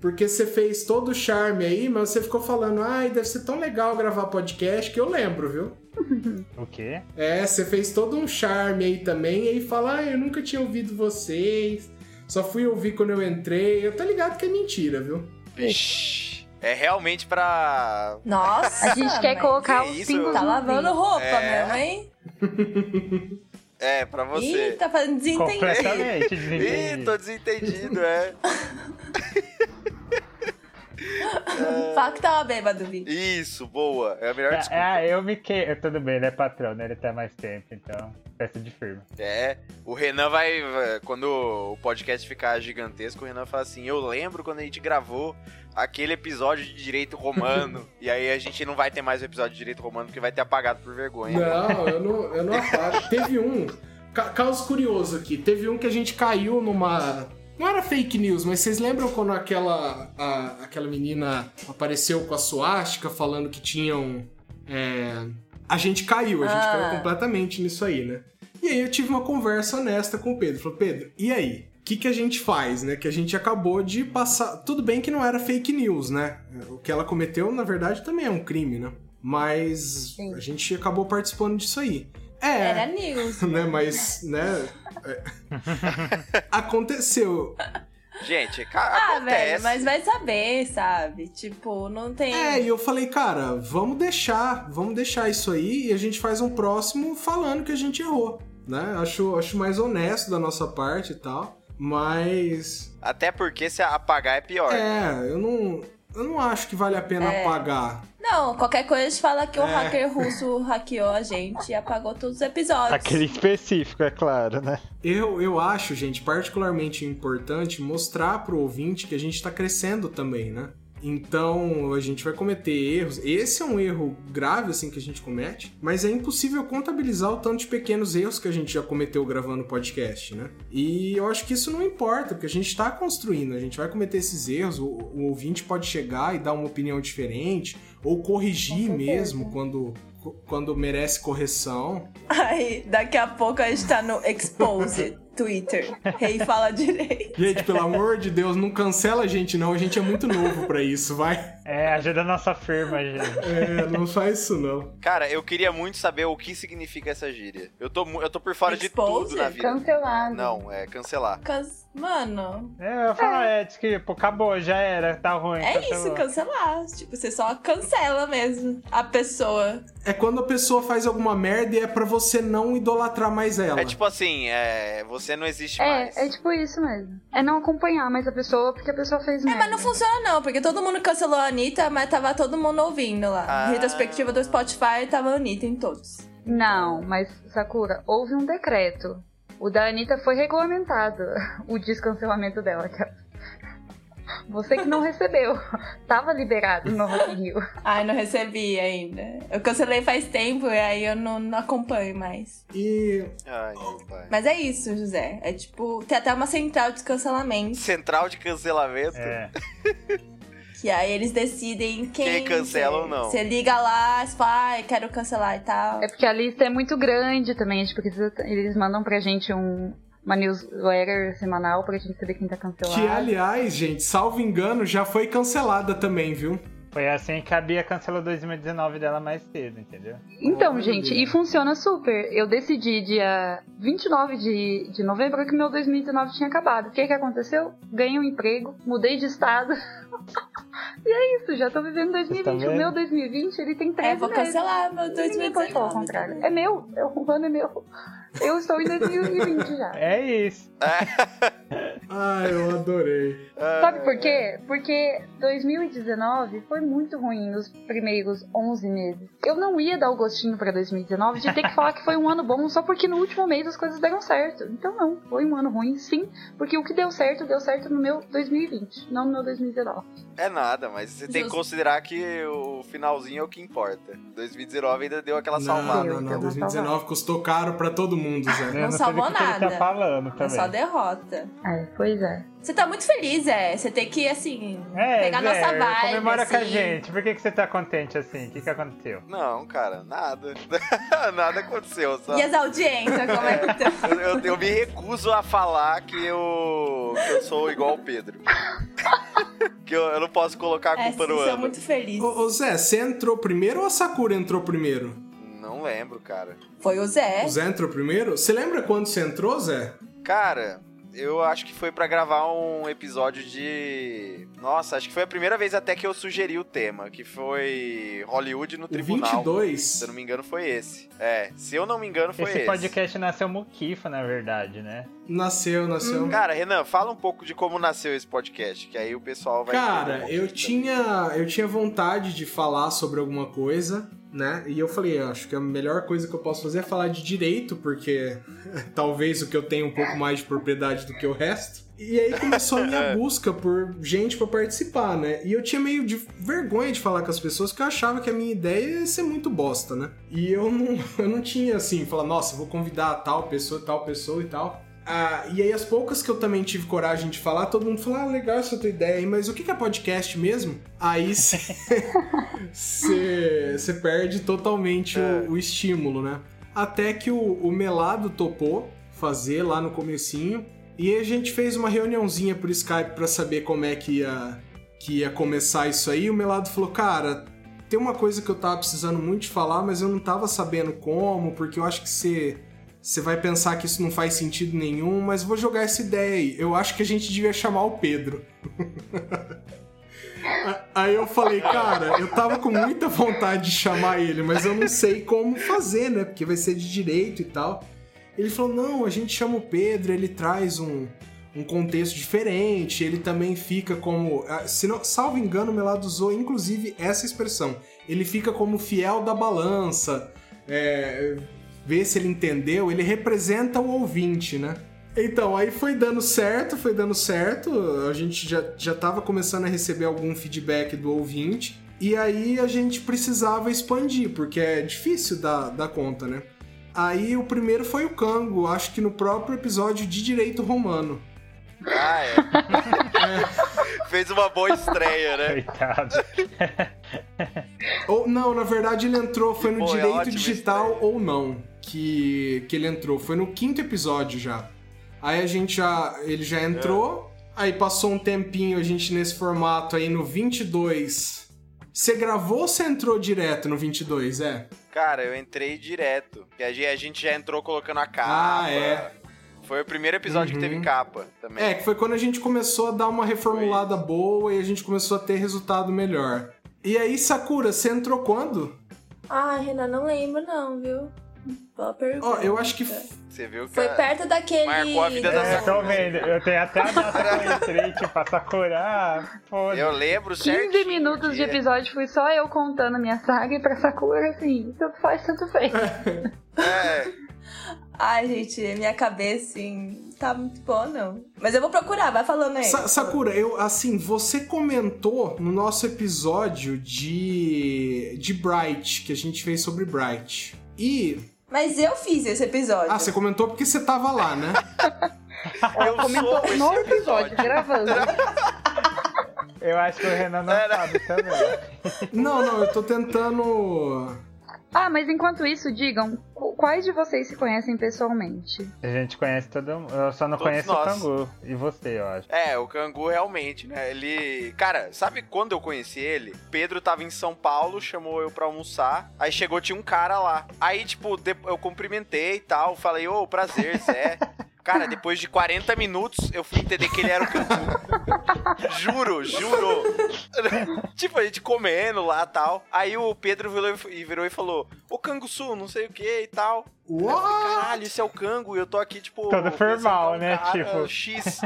Por- Porque você fez todo o charme aí, mas você ficou falando, ai, deve ser tão legal gravar podcast, que eu lembro, viu? [laughs] O quê? É, você fez todo um charme aí também, e aí fala, ah, eu nunca tinha ouvido vocês, só fui ouvir quando eu entrei. Eu tô ligado que é mentira, viu? Ixi, É realmente pra. Nossa, A gente quer colocar que os pingos Tá lavando roupa É. mesmo, hein? É, pra você. Ih, tá fazendo desentendido. Completamente Ih, desentendido. tô desentendido, é. [laughs] Fala que tava bêbado, Vi. Isso, boa. É a melhor desculpa. Ah, eu me que. Tudo bem, ele é patrão, né? Ele tá mais tempo, então. Peça de firma. É, o Renan vai. Quando o podcast ficar gigantesco, o Renan fala assim: Eu lembro quando a gente gravou aquele episódio de direito romano. [laughs] e aí a gente não vai ter mais o episódio de direito romano porque vai ter apagado por vergonha. Não, eu não, eu não apago. [laughs] Teve um, ca- caso curioso aqui, teve um que a gente caiu numa. Não era fake news, mas vocês lembram quando aquela, a- aquela menina apareceu com a suástica falando que tinham. é, A gente caiu, a gente Ah. caiu completamente nisso aí, né? E aí eu tive uma conversa honesta com o Pedro. Falei, Pedro, e aí? O que, que a gente faz, né? Que a gente acabou de passar. Tudo bem que não era fake news, né? O que ela cometeu, na verdade, também é um crime, né? Mas Sim. a gente acabou participando disso aí. É, Era news. [laughs] né? Mas, né? é. Aconteceu. Gente, ca- Ah, acontece. velho, mas vai saber, sabe? Tipo, não tem. É, e eu falei, cara, vamos deixar, vamos deixar isso aí e a gente faz um próximo falando que a gente errou, né? Acho, acho mais honesto da nossa parte e tal, mas Até porque se apagar é pior. é, eu não, eu não acho que vale a pena É. apagar. Não, qualquer coisa a gente fala que o É. hacker russo hackeou a gente e apagou todos os episódios. Aquele específico, é claro, né? Eu, eu acho, gente, particularmente importante mostrar pro ouvinte que a gente tá crescendo também, né? Então, a gente vai cometer erros. Esse é um erro grave, assim, que a gente comete, mas é impossível contabilizar o tanto de pequenos erros que a gente já cometeu gravando podcast, né? E eu acho que isso não importa, porque a gente tá construindo, a gente vai cometer esses erros, o, o ouvinte pode chegar e dar uma opinião diferente, ou corrigir mesmo quando, quando merece correção. Aí, daqui a pouco a gente tá no Expose, Twitter. Rei fala direito. Gente, pelo amor de Deus, não cancela a gente não, a gente é muito novo pra isso, vai. É, ajuda a nossa firma, gente. É, não faz isso não. Cara, eu queria muito saber o que significa essa gíria. Eu tô, eu tô por fora de Expose? tudo na vida. Cancelado. Não, é cancelar. Cans- Mano, É, eu ia falar, é, tipo, acabou, já era, tá ruim. é cancelou. isso, cancelar. Tipo, você só cancela mesmo a pessoa. É quando a pessoa faz alguma merda e é pra você não idolatrar mais ela. É tipo assim, é, você não existe mais. É, é tipo isso mesmo. É não acompanhar mais a pessoa porque a pessoa fez É, merda. mas não funciona não, porque todo mundo cancelou a Anitta, mas tava todo mundo ouvindo lá. Ah. Retrospectiva do Spotify tava a Anitta em todos. Não, mas Sakura, houve um decreto. O da Anitta foi regulamentado, [laughs] o descancelamento dela. que- Você que não [laughs] recebeu. Tava liberado no Rock Rio. [laughs] Ai, não recebi ainda. Eu cancelei faz tempo e aí eu não, não acompanho mais. E Ai. Mas é isso, José. É tipo, tem até uma central de cancelamento. Central de cancelamento. É. Que aí eles decidem quem. Quem cancela ou não. Você liga lá, você fala, ai, quero cancelar e tal. É porque a lista é muito grande também. A gente precisa, eles mandam pra gente um, uma newsletter semanal pra gente saber quem tá cancelado. que, aliás, gente, salvo engano, já foi cancelada também, viu? Foi assim que a Bia cancelou 2019 dela mais cedo, entendeu? Então, gente, e funciona super. Eu decidi dia 29 de, de novembro que meu 2019 tinha acabado. O que que aconteceu? Ganhei um emprego, mudei de estado. [laughs] e é isso, já tô vivendo 2020. Vocês O meu vendo? 2020, ele tem É, 13 vou meses. cancelar meu Ninguém pode falar o 2019. contrário. É meu, é, o ano é meu. Eu estou em 2020 já. É isso. [laughs] Ah, eu adorei. Sabe por quê? Porque 2019 foi muito ruim nos primeiros 11 meses. Eu não ia dar o gostinho pra 2019 de ter que falar que foi um ano bom só porque no último mês as coisas deram certo. Então não, foi um ano ruim sim, porque o que deu certo, deu certo no meu 2020, não no meu 2019. É nada, mas você tem que considerar que o finalzinho é o que importa. 2019 ainda deu aquela Não, salvada. não, não. uma 2019 custou caro pra todo mundo, Zé. Não, sei salvou ele nada. tá falando É também. só derrota. É, pois é. Você tá muito feliz, é. Você tem que, assim, É, pegar Zé, nossa vibe. comemora com a assim. gente. Por que, que você tá contente assim? O que, que aconteceu? Não, cara, nada. [laughs] nada aconteceu. Só... E as audiências, como é que estão? [laughs] Eu, eu- eu me recuso a falar que eu, que eu sou igual o Pedro. [laughs] que eu, eu não posso colocar a É, culpa vocês no ano. muito felizes. Ô, ô, Zé, você entrou primeiro ou a Sakura entrou primeiro? Não lembro, cara. Foi o Zé. O Zé entrou primeiro? Você lembra quando você entrou, Zé? Cara, eu acho que foi pra gravar um episódio de. Nossa, acho que foi a primeira vez até que eu sugeri o tema, que foi Hollywood no O Tribunal. 22? Se eu não me engano, foi esse. É, se eu não me engano, foi Esse esse. podcast nasceu Mukifa, na verdade, né? Nasceu, nasceu. Cara, Renan, fala um pouco de como nasceu esse podcast, que aí o pessoal vai. um Cara, pouquinho eu também. tinha, eu tinha vontade de falar sobre alguma coisa, né? E eu falei, acho que a melhor coisa que eu posso fazer é falar de direito, porque [laughs] talvez o que eu tenho um pouco mais de propriedade do que o resto. E aí começou a minha [laughs] busca por gente pra participar, né? E eu tinha meio de vergonha de falar com as pessoas, porque eu achava que a minha ideia ia ser muito bosta, né? E eu não, [laughs] eu não tinha assim, falar, nossa, vou convidar tal pessoa, tal pessoa e tal. Ah, e aí, as poucas que eu também tive coragem de falar, todo mundo falou: ah, legal essa tua ideia aí, mas o que é podcast mesmo? Aí você [laughs] perde totalmente o, o estímulo, né? Até que o, o Melado topou fazer lá no comecinho. E a gente fez uma reuniãozinha por Skype pra saber como é que ia, que ia começar isso aí. O Melado falou: cara, tem uma coisa que eu tava precisando muito de falar, mas eu não tava sabendo como, porque eu acho que você. Você vai pensar que isso não faz sentido nenhum, mas vou jogar essa ideia aí. Eu acho que a gente devia chamar o Pedro. [laughs] Aí eu falei, cara, eu tava com muita vontade de chamar ele, mas eu não sei como fazer, né? Porque vai ser de direito e tal. Ele falou: não, a gente chama o Pedro, ele traz um, um contexto diferente, ele também fica como. Se não, salvo engano, o Melado usou inclusive essa expressão. Ele fica como fiel da balança, é, vê se ele entendeu, ele representa o ouvinte, né? Então, aí foi dando certo, foi dando certo. A gente já, já tava começando a receber algum feedback do ouvinte. E aí a gente precisava expandir, porque é difícil dar, dar conta, né? Aí o primeiro foi o Cango, acho que no próprio episódio de Direito Romano. Ah, é. [laughs] Fez uma boa estreia, né? Coitado. [laughs] ou, não, na verdade ele entrou, foi no Pô, é Direito é Digital estreia. ou não que, que ele entrou. Foi no quinto episódio já. Aí a gente já. Ele já entrou. É. Aí passou um tempinho a gente nesse formato aí no 22. Você gravou ou você entrou direto no 22, é? Cara, eu entrei direto. E a gente já entrou colocando a capa. Ah, é. Foi o primeiro episódio uhum. que teve uhum. capa também. É, que foi quando a gente começou a dar uma reformulada foi. boa e a gente começou a ter resultado melhor. E aí, Sakura, você entrou quando? Ah, Renan, não lembro não, viu? Boa pergunta. Ó, oh, eu acho que. Você viu que. Foi perto daquele. Marcou a vida da é, Sakura. Tô vendo. Eu tenho até a data que eu entrei, [laughs] tipo, a Sakura. Foda. Eu lembro certinho. 15 minutos de episódio fui só eu contando a minha saga e pra Sakura, assim. Tanto faz, tanto fez. é. [laughs] Ai, gente, minha cabeça, assim, tá muito boa, não. Mas eu vou procurar, vai falando aí. Sa Sakura, eu, assim, você comentou no nosso episódio de, de Bright, que a gente fez sobre Bright. E. Mas eu fiz esse episódio. Ah, você comentou porque você tava lá, né? [laughs] eu comentou no episódio, episódio, gravando. [laughs] Eu acho que o Renan não sabe também. Não, não, eu tô tentando ah, mas enquanto isso, digam, quais de vocês se conhecem pessoalmente? A gente conhece todo mundo. Eu só não Todos conheço nós. o Cangu. E você, eu acho. É, o Cangu realmente, né? Ele. Cara, sabe quando eu conheci ele? Pedro tava em São Paulo, chamou eu pra almoçar. Aí chegou, tinha um cara lá. Aí, tipo, eu cumprimentei e tal. Falei, ô, oh, prazer, Zé. [laughs] Cara, depois de 40 minutos, eu fui entender que ele era o Cangu. [laughs] juro, juro. [laughs] tipo, a gente comendo lá e tal. Aí o Pedro virou e, virou e falou: Ô Canguçu, não sei o que e tal. Uau! Caralho, esse é o Cango. E eu tô aqui, tipo. Todo formal, né? Cara, tipo. X.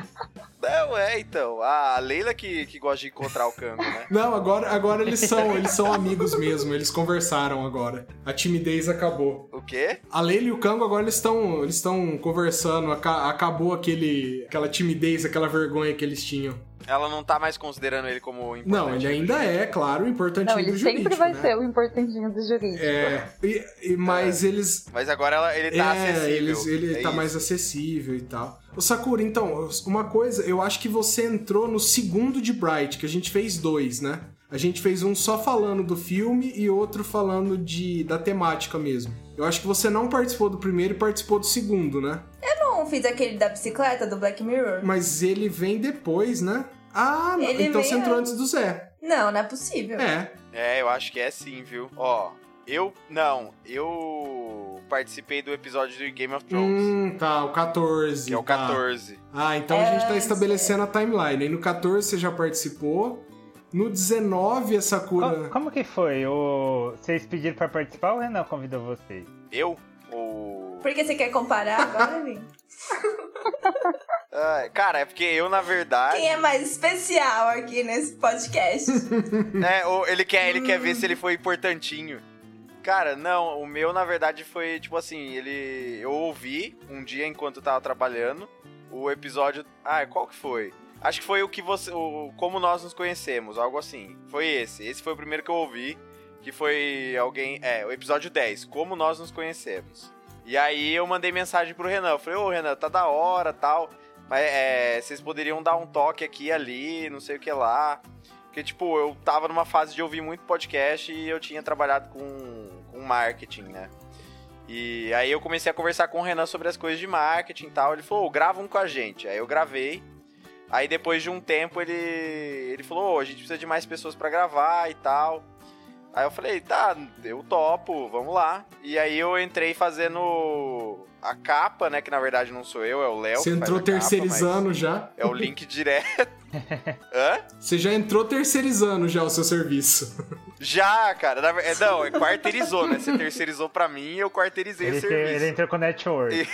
Não, é, então. A Leila que, que gosta de encontrar o Cango, né? Não, agora, agora eles são eles são amigos mesmo. Eles conversaram agora. A timidez acabou. O quê? A Leila e o Cango agora eles estão eles estão conversando. Acabou aquele, aquela timidez, aquela vergonha que eles tinham. Ela não tá mais considerando ele como importante. Não, ele ainda é, claro, o importantinho não, ele do jurídico. sempre vai né? ser o importantinho do jurídico. É, e, e mas é. eles. Mas agora ela, ele tá é, acessível. Eles, ele é tá isso. mais acessível e tal. O Sakura, então, uma coisa, eu acho que você entrou no segundo de Bright, que a gente fez dois, né? A gente fez um só falando do filme e outro falando de da temática mesmo. Eu acho que você não participou do primeiro e participou do segundo, né? Eu não fiz aquele da bicicleta do Black Mirror. Mas ele vem depois, né? Ah, Ele então você entrou antes do Zé. Não, não é possível. É. É, eu acho que é sim, viu? Ó, eu. Não, eu participei do episódio do Game of Thrones. Hum, tá, o 14. Que é o tá. 14. Ah, então é, a gente tá estabelecendo a timeline. Aí no 14 você já participou. No 19, a Sakura. Como, como que foi? O... Vocês pediram pra participar ou o Renan convidou vocês? Eu? Ou. Porque você quer comparar agora, Vim? [laughs] cara, é porque eu, na verdade. Quem é mais especial aqui nesse podcast? [laughs] é, ele quer, ele quer ver se ele foi importantinho. Cara, não, o meu, na verdade, foi tipo assim, ele. Eu ouvi um dia enquanto eu tava trabalhando o episódio. Ah, qual que foi? Acho que foi o que você. O, como nós nos conhecemos, algo assim. Foi esse. Esse foi o primeiro que eu ouvi. Que foi alguém. É, o episódio 10, Como Nós Nos Conhecemos. E aí eu mandei mensagem pro Renan. Eu falei, ô Renan, tá da hora tal. Mas é, vocês poderiam dar um toque aqui ali, não sei o que lá. Porque, tipo, eu tava numa fase de ouvir muito podcast e eu tinha trabalhado com, com marketing, né? E aí eu comecei a conversar com o Renan sobre as coisas de marketing e tal. Ele falou, grava um com a gente. Aí eu gravei. Aí depois de um tempo ele, ele falou, oh, a gente precisa de mais pessoas para gravar e tal. Aí eu falei, tá, eu topo, vamos lá. E aí eu entrei fazendo a capa, né? Que na verdade não sou eu, é o Léo. Você entrou terceirizando já? É o link direto. [laughs] Hã? Você já entrou terceirizando já o seu serviço. Já, cara. Na, é, não, é quarteirizou, né? Você terceirizou pra mim e eu quarteirizei ele o serviço. Ele entrou com network. E,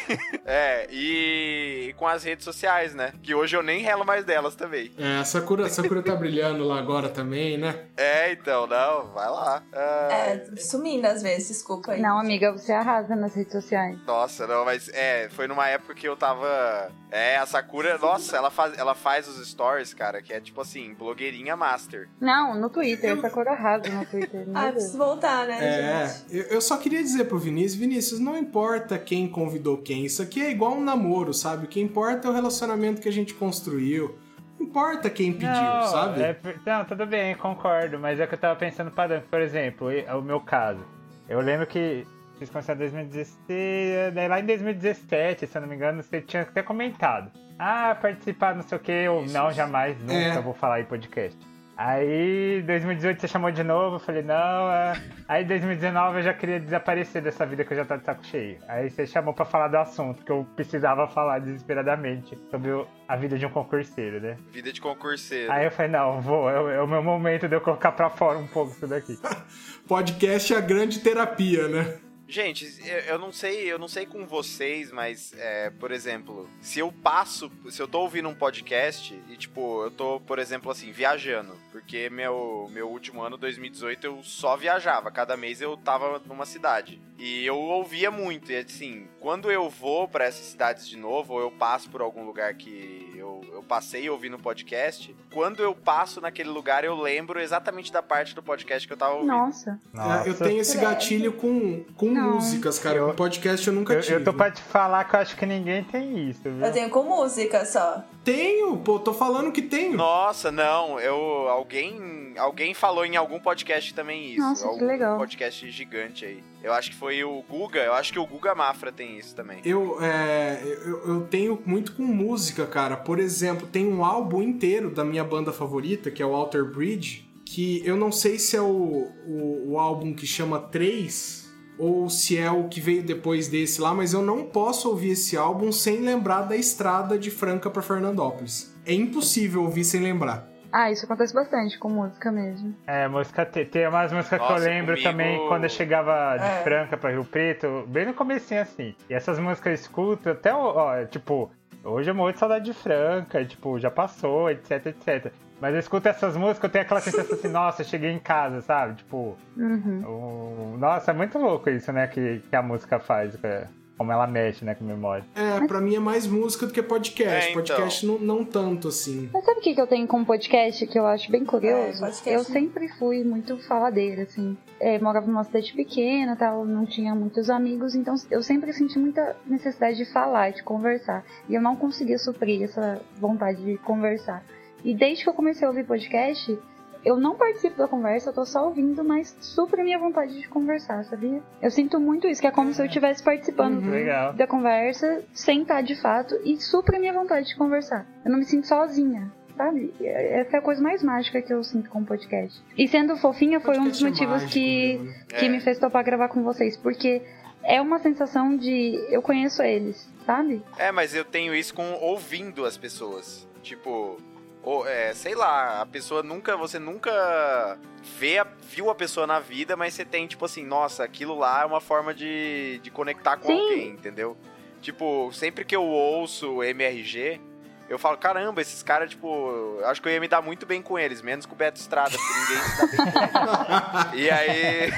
é, e com as redes sociais, né? Que hoje eu nem relo mais delas também. É, a Sakura, a Sakura tá brilhando lá agora também, né? É, então, não, vai lá. Ah, é, sumindo às vezes, desculpa aí. Não, amiga, você arrasa nas redes sociais. Nossa, não, mas é, foi numa época que eu tava. É, a Sakura, nossa, ela faz, ela faz os stories, cara, que é tipo assim, blogueirinha master. Não, no Twitter, a Sakura arrasa no Twitter. [laughs] ah, preciso voltar, né? É, eu, eu só queria dizer pro Vinícius, Vinícius, não importa quem convidou quem, isso aqui é igual um namoro, sabe? O que importa é o relacionamento que a gente construiu. Não importa quem pediu, não, sabe? É, não, tudo bem, concordo, mas é que eu tava pensando padrão. Por exemplo, o meu caso. Eu lembro que fiz começar em 2016, daí lá em 2017, se eu não me engano, você tinha até comentado. Ah, participar, não sei o que, ou não, jamais, nunca é. vou falar em podcast. Aí, 2018 você chamou de novo, eu falei, não. É... Aí, 2019 eu já queria desaparecer dessa vida que eu já tô de saco cheio. Aí você chamou pra falar do assunto, que eu precisava falar desesperadamente sobre a vida de um concurseiro, né? Vida de concurseiro. Aí eu falei, não, vou, é, é o meu momento de eu colocar pra fora um pouco isso daqui. [laughs] Podcast é a grande terapia, né? Gente, eu não sei, eu não sei com vocês, mas, é, por exemplo, se eu passo, se eu tô ouvindo um podcast e, tipo, eu tô, por exemplo, assim, viajando, porque meu, meu último ano, 2018, eu só viajava, cada mês eu tava numa cidade. E eu ouvia muito, e assim, quando eu vou para essas cidades de novo, ou eu passo por algum lugar que eu, eu passei ouvindo podcast, quando eu passo naquele lugar, eu lembro exatamente da parte do podcast que eu tava ouvindo. Nossa. Nossa. Eu tenho esse gatilho com, com músicas, cara. Eu, com podcast eu nunca eu, tive. Eu tô pra te falar que eu acho que ninguém tem isso, viu? Eu tenho com música só. Tenho, pô, tô falando que tenho. Nossa, não, eu. Alguém. Alguém falou em algum podcast também isso. Nossa, algum que legal. podcast gigante aí. Eu acho que foi o Guga, eu acho que o Guga Mafra tem isso também. Eu, é, eu, eu tenho muito com música, cara. Por exemplo, tem um álbum inteiro da minha banda favorita, que é o Alter Bridge, que eu não sei se é o, o, o álbum que chama 3 ou se é o que veio depois desse lá, mas eu não posso ouvir esse álbum sem lembrar da estrada de Franca para Fernandópolis. É impossível ouvir sem lembrar. Ah, isso acontece bastante com música mesmo. É, música tem, tem umas músicas Nossa, que eu lembro comigo- também quando eu chegava de É. Franca pra Rio Preto, bem no comecinho assim. E essas músicas eu escuto até, ó, tipo, hoje eu morro de saudade de Franca, tipo, já passou, etc, etc. Mas eu escuto essas músicas, eu tenho aquela sensação assim, [laughs] nossa, eu cheguei em casa, sabe? Tipo, Uhum. o- nossa, é muito louco isso, né, que, que a música faz, que- como ela mexe, né, com a memória. É, pra mim é mais música do que podcast. É, então. Podcast não, não tanto assim. Mas sabe o que que eu tenho com podcast que eu acho bem curioso? É, podcast, eu né? sempre fui muito faladeira, assim. É, morava numa cidade pequena, tal, não tinha muitos amigos, então eu sempre senti muita necessidade de falar, de conversar. E eu não conseguia suprir essa vontade de conversar. E desde que eu comecei a ouvir podcast, eu não participo da conversa, eu tô só ouvindo, mas supre minha vontade de conversar, sabia? Eu sinto muito isso, que é como se eu estivesse participando Uhum. Da conversa sem estar de fato e supre minha vontade de conversar. Eu não me sinto sozinha. Sabe? Essa é a coisa mais mágica que eu sinto com o podcast. E sendo fofinha foi um dos é motivos mágico que, mesmo, que É. me fez topar gravar com vocês. Porque é uma sensação de eu conheço eles, sabe? É, mas eu tenho isso com ouvindo as pessoas. Tipo, ou, é, sei lá, a pessoa nunca. Você nunca vê a- viu a pessoa na vida, mas você tem, tipo assim, nossa, aquilo lá é uma forma de, de conectar com Sim. alguém, entendeu? Tipo, sempre que eu ouço MRG, eu falo, caramba, esses caras, tipo, acho que eu ia me dar muito bem com eles, menos com o Beto Estrada, porque ninguém se dá bem com ele. [laughs] E aí.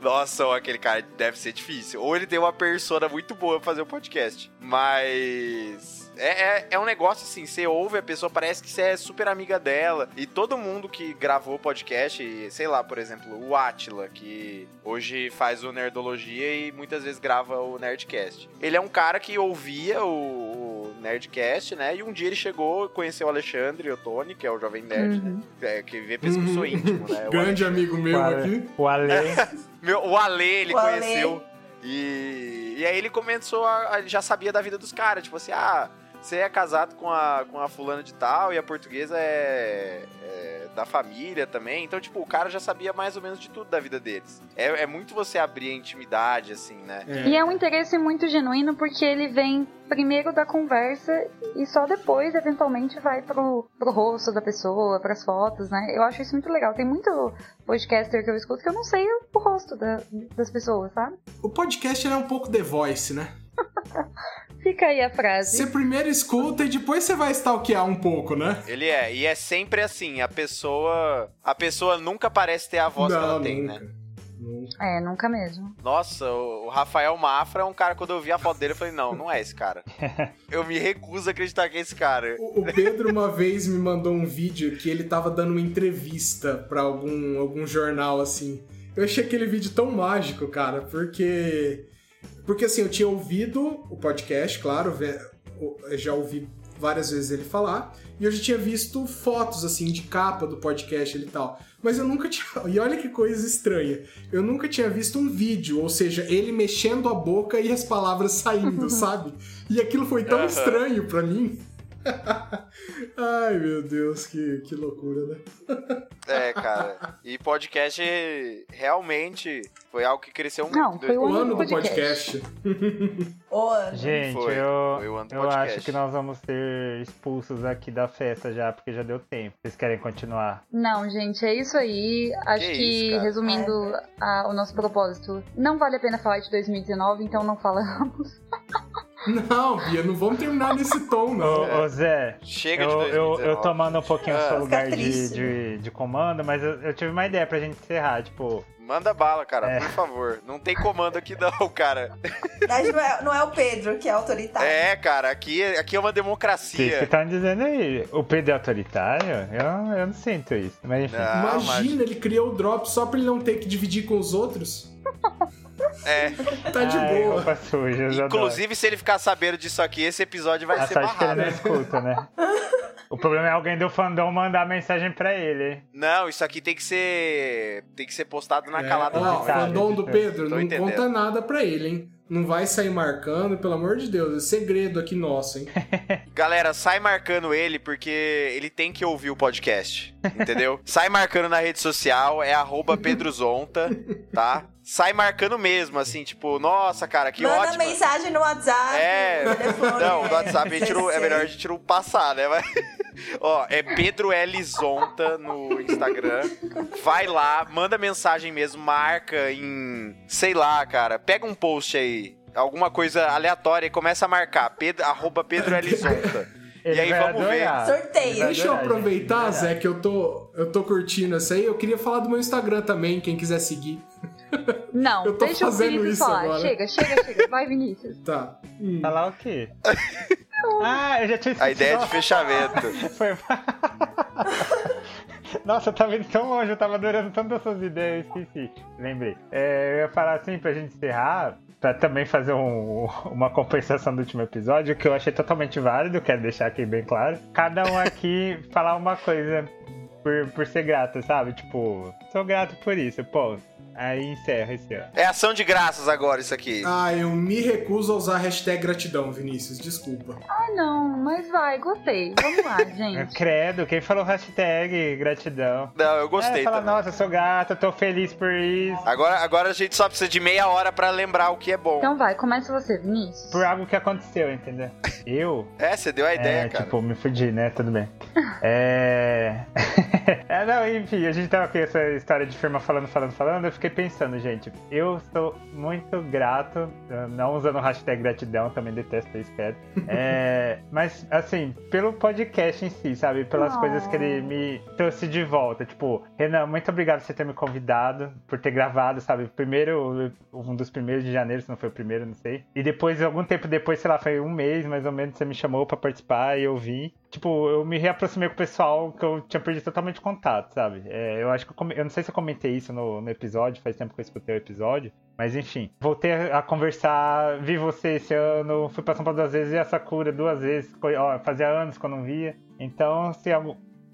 Nossa, aquele cara deve ser difícil. Ou ele tem uma persona muito boa pra fazer o podcast. Mas. É, é, é um negócio assim, você ouve a pessoa, parece que você é super amiga dela. E todo mundo que gravou podcast, e, sei lá, por exemplo, o Atila, que hoje faz o Nerdologia e muitas vezes grava o Nerdcast. Ele é um cara que ouvia o, o Nerdcast, né? E um dia ele chegou, conheceu o Alexandre Ottoni, que é o Jovem Nerd, Uhum. né? É, que vê pensa que eu sou íntimo, né? O [laughs] Grande amigo meu o aqui. o Ale [laughs] Meu, o Ale, ele O Ale. conheceu. E, e aí ele começou a, a- Já sabia da vida dos caras. Tipo assim, ah, você é casado com a, com a fulana de tal e a portuguesa é, é da família também. Então, tipo, o cara já sabia mais ou menos de tudo da vida deles. É, é muito você abrir a intimidade, assim, né? E é um interesse muito genuíno porque ele vem primeiro da conversa e só depois, eventualmente, vai pro, pro rosto da pessoa, pras fotos, né? Eu acho isso muito legal. Tem muito podcaster que eu escuto que eu não sei o rosto da- das pessoas, sabe? O podcast é um pouco The Voice, né? [laughs] Fica aí a frase. Você primeiro escuta e depois você vai stalkear um pouco, né? Ele é, e é sempre assim, a pessoa. A pessoa nunca parece ter a voz que ela tem, nunca. né? Nunca. É, nunca mesmo. Nossa, o o Rafael Mafra é um cara, quando eu vi a foto dele, eu falei, não, não é esse cara. [laughs] Eu me recuso a acreditar que é esse cara. O o Pedro uma vez me mandou um vídeo que ele tava dando uma entrevista pra algum, algum jornal assim. Eu achei aquele vídeo tão mágico, cara, porque porque assim, eu tinha ouvido o podcast, claro, já ouvi várias vezes ele falar, e eu já tinha visto fotos assim de capa do podcast ele e tal. Mas eu nunca [laughs] tinha. E olha que coisa estranha. Eu nunca tinha visto um vídeo, ou seja, ele mexendo a boca e as palavras saindo, [laughs] sabe? E aquilo foi tão estranho pra mim. [laughs] Ai, meu Deus, que, que loucura, né? É, cara. E podcast realmente foi algo que cresceu muito. Não, foi O ano do podcast. Gente, Foi, eu, foi eu acho que nós vamos ser expulsos aqui da festa já, porque já deu tempo. Vocês querem continuar? Não, gente, é isso aí. Acho Que que, isso, resumindo a- o nosso propósito, não vale a pena falar de 2019, então não falamos. Não, Bia, não vamos terminar nesse tom, não. Ô, ô, Zé, Chega eu, de eu, 2019. eu tomando um pouquinho o Ah. seu lugar Fica de, de, de comando, mas eu, eu tive uma ideia pra gente encerrar, tipo, Manda bala, cara, É. por favor. Não tem comando aqui não, cara. Mas não é, não é o Pedro que é autoritário. É, cara, aqui, aqui é uma vocês que democracia. estão dizendo aí, o Pedro é autoritário? Eu, eu não sinto isso, mas enfim. Não, Imagina, ele criou o drop só pra ele não ter que dividir com os outros. É, Tá de Ai, boa. roupa suja, inclusive se ele ficar sabendo disso aqui, esse episódio vai A ser sorte que ele barrado. não escuta, né? [laughs] O problema é alguém do fandom mandar mensagem pra ele. hein? Não, isso aqui tem que ser. Tem que ser postado na É, calada ó, do o Tá, fandom do Pedro, não entendendo. conta nada pra ele, hein? Não vai sair marcando, pelo amor de Deus. É segredo aqui nosso, hein? [laughs] Galera, sai marcando ele porque ele tem que ouvir o podcast, entendeu? [laughs] sai marcando na rede social, é arroba pedrozonta, tá? Sai marcando mesmo, assim, tipo, nossa, cara, que Manda ótimo. mensagem no WhatsApp. É, no telefone, não, no é, WhatsApp gente não- é 16. melhor a gente não passar, né? Mas- [laughs] Ó, é Pedro L. Zonta no Instagram. Vai lá, manda mensagem mesmo, marca em. Sei lá, cara. Pega um post aí, alguma coisa aleatória e começa a marcar. Pedro, arroba Pedro L. Zonta. E Ele aí vamos ver. adorar. Sorteio. Ele vai Deixa eu aproveitar, Zé, que eu tô, eu tô curtindo essa aí. Eu queria falar do meu Instagram também, quem quiser seguir. Não, Eu tô deixa o fazendo Vinícius isso falar. agora. Chega, chega, chega. Vai, Vinícius. [laughs] Tá. Hum. Falar o quê? ah, eu já tinha A ideia de esquecido. fechamento. [laughs] Foi... [laughs] Nossa, eu tava indo tão longe, eu tava adorando tanto as suas ideias, eu esqueci. Lembrei. É, eu ia falar assim pra gente encerrar, pra também fazer um- uma compensação do último episódio, que eu achei totalmente válido, quero deixar aqui bem claro. Cada um aqui falar uma coisa por, por ser grato, sabe? Tipo, sou grato por isso, pô. Aí encerra esse ano. É ação de graças agora isso aqui. Ah, eu me recuso a usar a hashtag gratidão, Vinícius. Desculpa. Ah, não, mas vai, gostei. Vamos lá, [laughs] gente. Credo, quem falou hashtag gratidão? Não, eu gostei é, fala, também. nossa, eu sou eu tô feliz por isso. Agora, agora a gente só precisa de meia hora pra lembrar o que é bom. Então vai, começa você, Vinícius. Por algo que aconteceu, entendeu? Eu [laughs] É, você deu a ideia, é, cara. tipo, me fudi, né? Tudo bem. [laughs] É... é, não, enfim, a gente tava com essa história de firma falando, falando, falando. Eu fiquei pensando, gente, eu sou muito grato, eh, não usando o hashtag gratidão, também detesto isso, quero. [laughs] É, mas, assim, pelo podcast em si, sabe? Pelas Oh. coisas que ele me trouxe de volta. Tipo, Renan, muito obrigado por você ter me convidado, por ter gravado, sabe? Primeiro, um dos primeiros de janeiro, se não foi o primeiro, não sei. E depois, algum tempo depois, sei lá, foi um mês mais ou menos, você me chamou pra participar e eu vi. Tipo, eu me reaproximei com o pessoal que eu tinha perdido totalmente contato, sabe? É, eu acho que eu, come- eu não sei se eu comentei isso no, no episódio, faz tempo que eu escutei o episódio. Mas enfim, voltei a conversar, vi você esse ano, fui pra São Paulo duas vezes e a Sakura duas vezes. Foi- Ó, fazia anos que eu não via. Então, se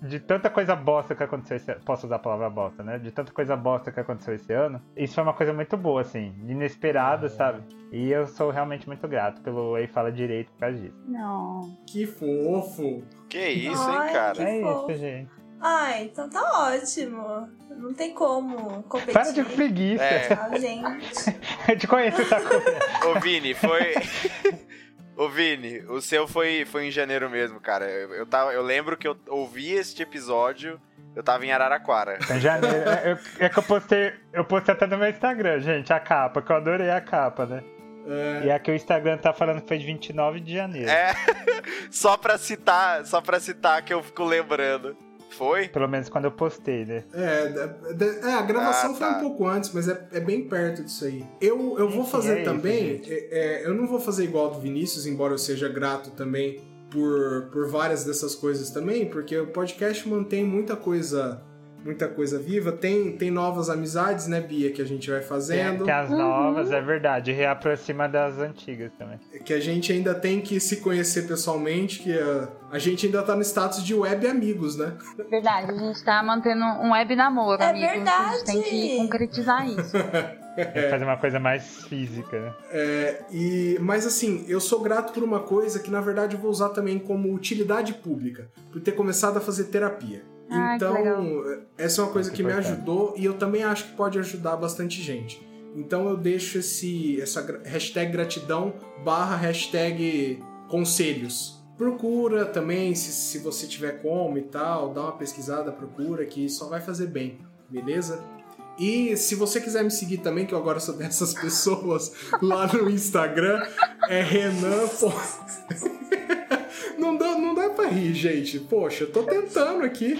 de tanta coisa bosta que aconteceu esse ano. Posso usar a palavra bosta, né? De tanta coisa bosta que aconteceu esse ano. Isso foi uma coisa muito boa, assim, inesperada, sabe? E eu sou realmente muito grato pelo Ei Fala Direito por causa disso. Não. Que fofo. Que isso, Ai, hein, cara? Que é fofo. isso, gente. Ai, então tá ótimo. Não tem como competir. Para de preguiça. É. Ah, gente. [laughs] Eu te conheço, Sakura. [laughs] Ô, Vini, foi. Ô, Vini, o seu foi, foi em janeiro mesmo, cara. Eu, eu, tava, eu lembro que eu ouvi este episódio, eu tava em Araraquara. Em janeiro. É, é que eu postei. Eu postei até no meu Instagram, gente, a capa, que eu adorei a capa, né? É, E aqui o Instagram tá falando que foi de 29 de janeiro. É, [laughs] só pra citar, só pra citar que eu fico lembrando. Foi? Pelo menos quando eu postei, né? É, da- da- é, a gravação Ah, foi tá. um pouco antes, mas é, é bem perto disso aí. Eu, eu vou fazer é isso, também. é, é, eu não vou fazer igual ao do Vinícius, embora eu seja grato também por, por várias dessas coisas também, porque o podcast mantém muita coisa. Muita coisa viva. Tem, tem novas amizades, né, Bia, que a gente vai fazendo. tem as novas, é verdade. Reaproxima das antigas também. Que a gente ainda tem que se conhecer pessoalmente, que a, a gente ainda tá no status de web amigos, né? Verdade, a gente tá mantendo um web namoro, É amigo. A gente tem verdade. que concretizar isso. É fazer uma coisa mais física, né? [laughs] É, e, mas assim, eu sou grato por uma coisa que na verdade eu vou usar também como utilidade pública, por ter começado a fazer terapia. Ah, que então, essa é uma coisa Muito que me ajudou e eu também acho que pode ajudar bastante gente. Então eu deixo esse essa hashtag gratidão barra hashtag conselhos. Procura também, se, se você tiver como e tal, dá uma pesquisada, procura, que só vai fazer bem, beleza? E se você quiser me seguir também, que eu agora sou [laughs] dessas pessoas, lá no Instagram, é Renan. [laughs] pô. Não dá, não dá pra rir, gente. Poxa, eu tô tentando aqui.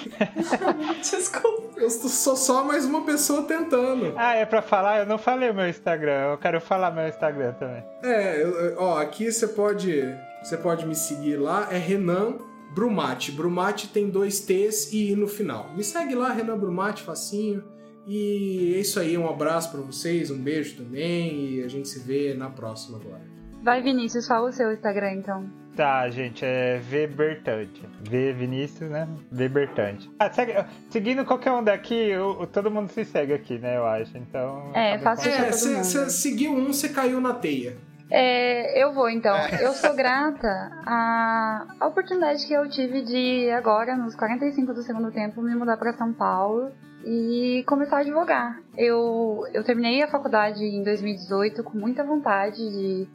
[laughs] Desculpa. Eu sou só mais uma pessoa tentando. Ah, é pra falar? Eu não falei o meu Instagram. Eu quero falar meu Instagram também. É, ó, aqui você pode, você pode me seguir lá, é Renan Brumati. Brumati tem dois T's e I no final. Me segue lá, Renan Brumati, facinho. E é isso aí, um abraço pra vocês, um beijo também e a gente se vê na próxima agora. Vai, Vinícius, fala o seu Instagram, então. Tá, gente, é V Bertante. V Vinícius, né? V Bertante. Ah, segue, seguindo qualquer um daqui, o- todo mundo se segue aqui, né? Eu acho. Então. É, com- pra É, você seguiu um, você caiu na teia. É, eu vou então. Eu sou grata à, à oportunidade que eu tive de agora, nos 45 do segundo tempo, me mudar para São Paulo e começar a advogar. Eu, eu terminei a faculdade em 2018 com muita vontade de,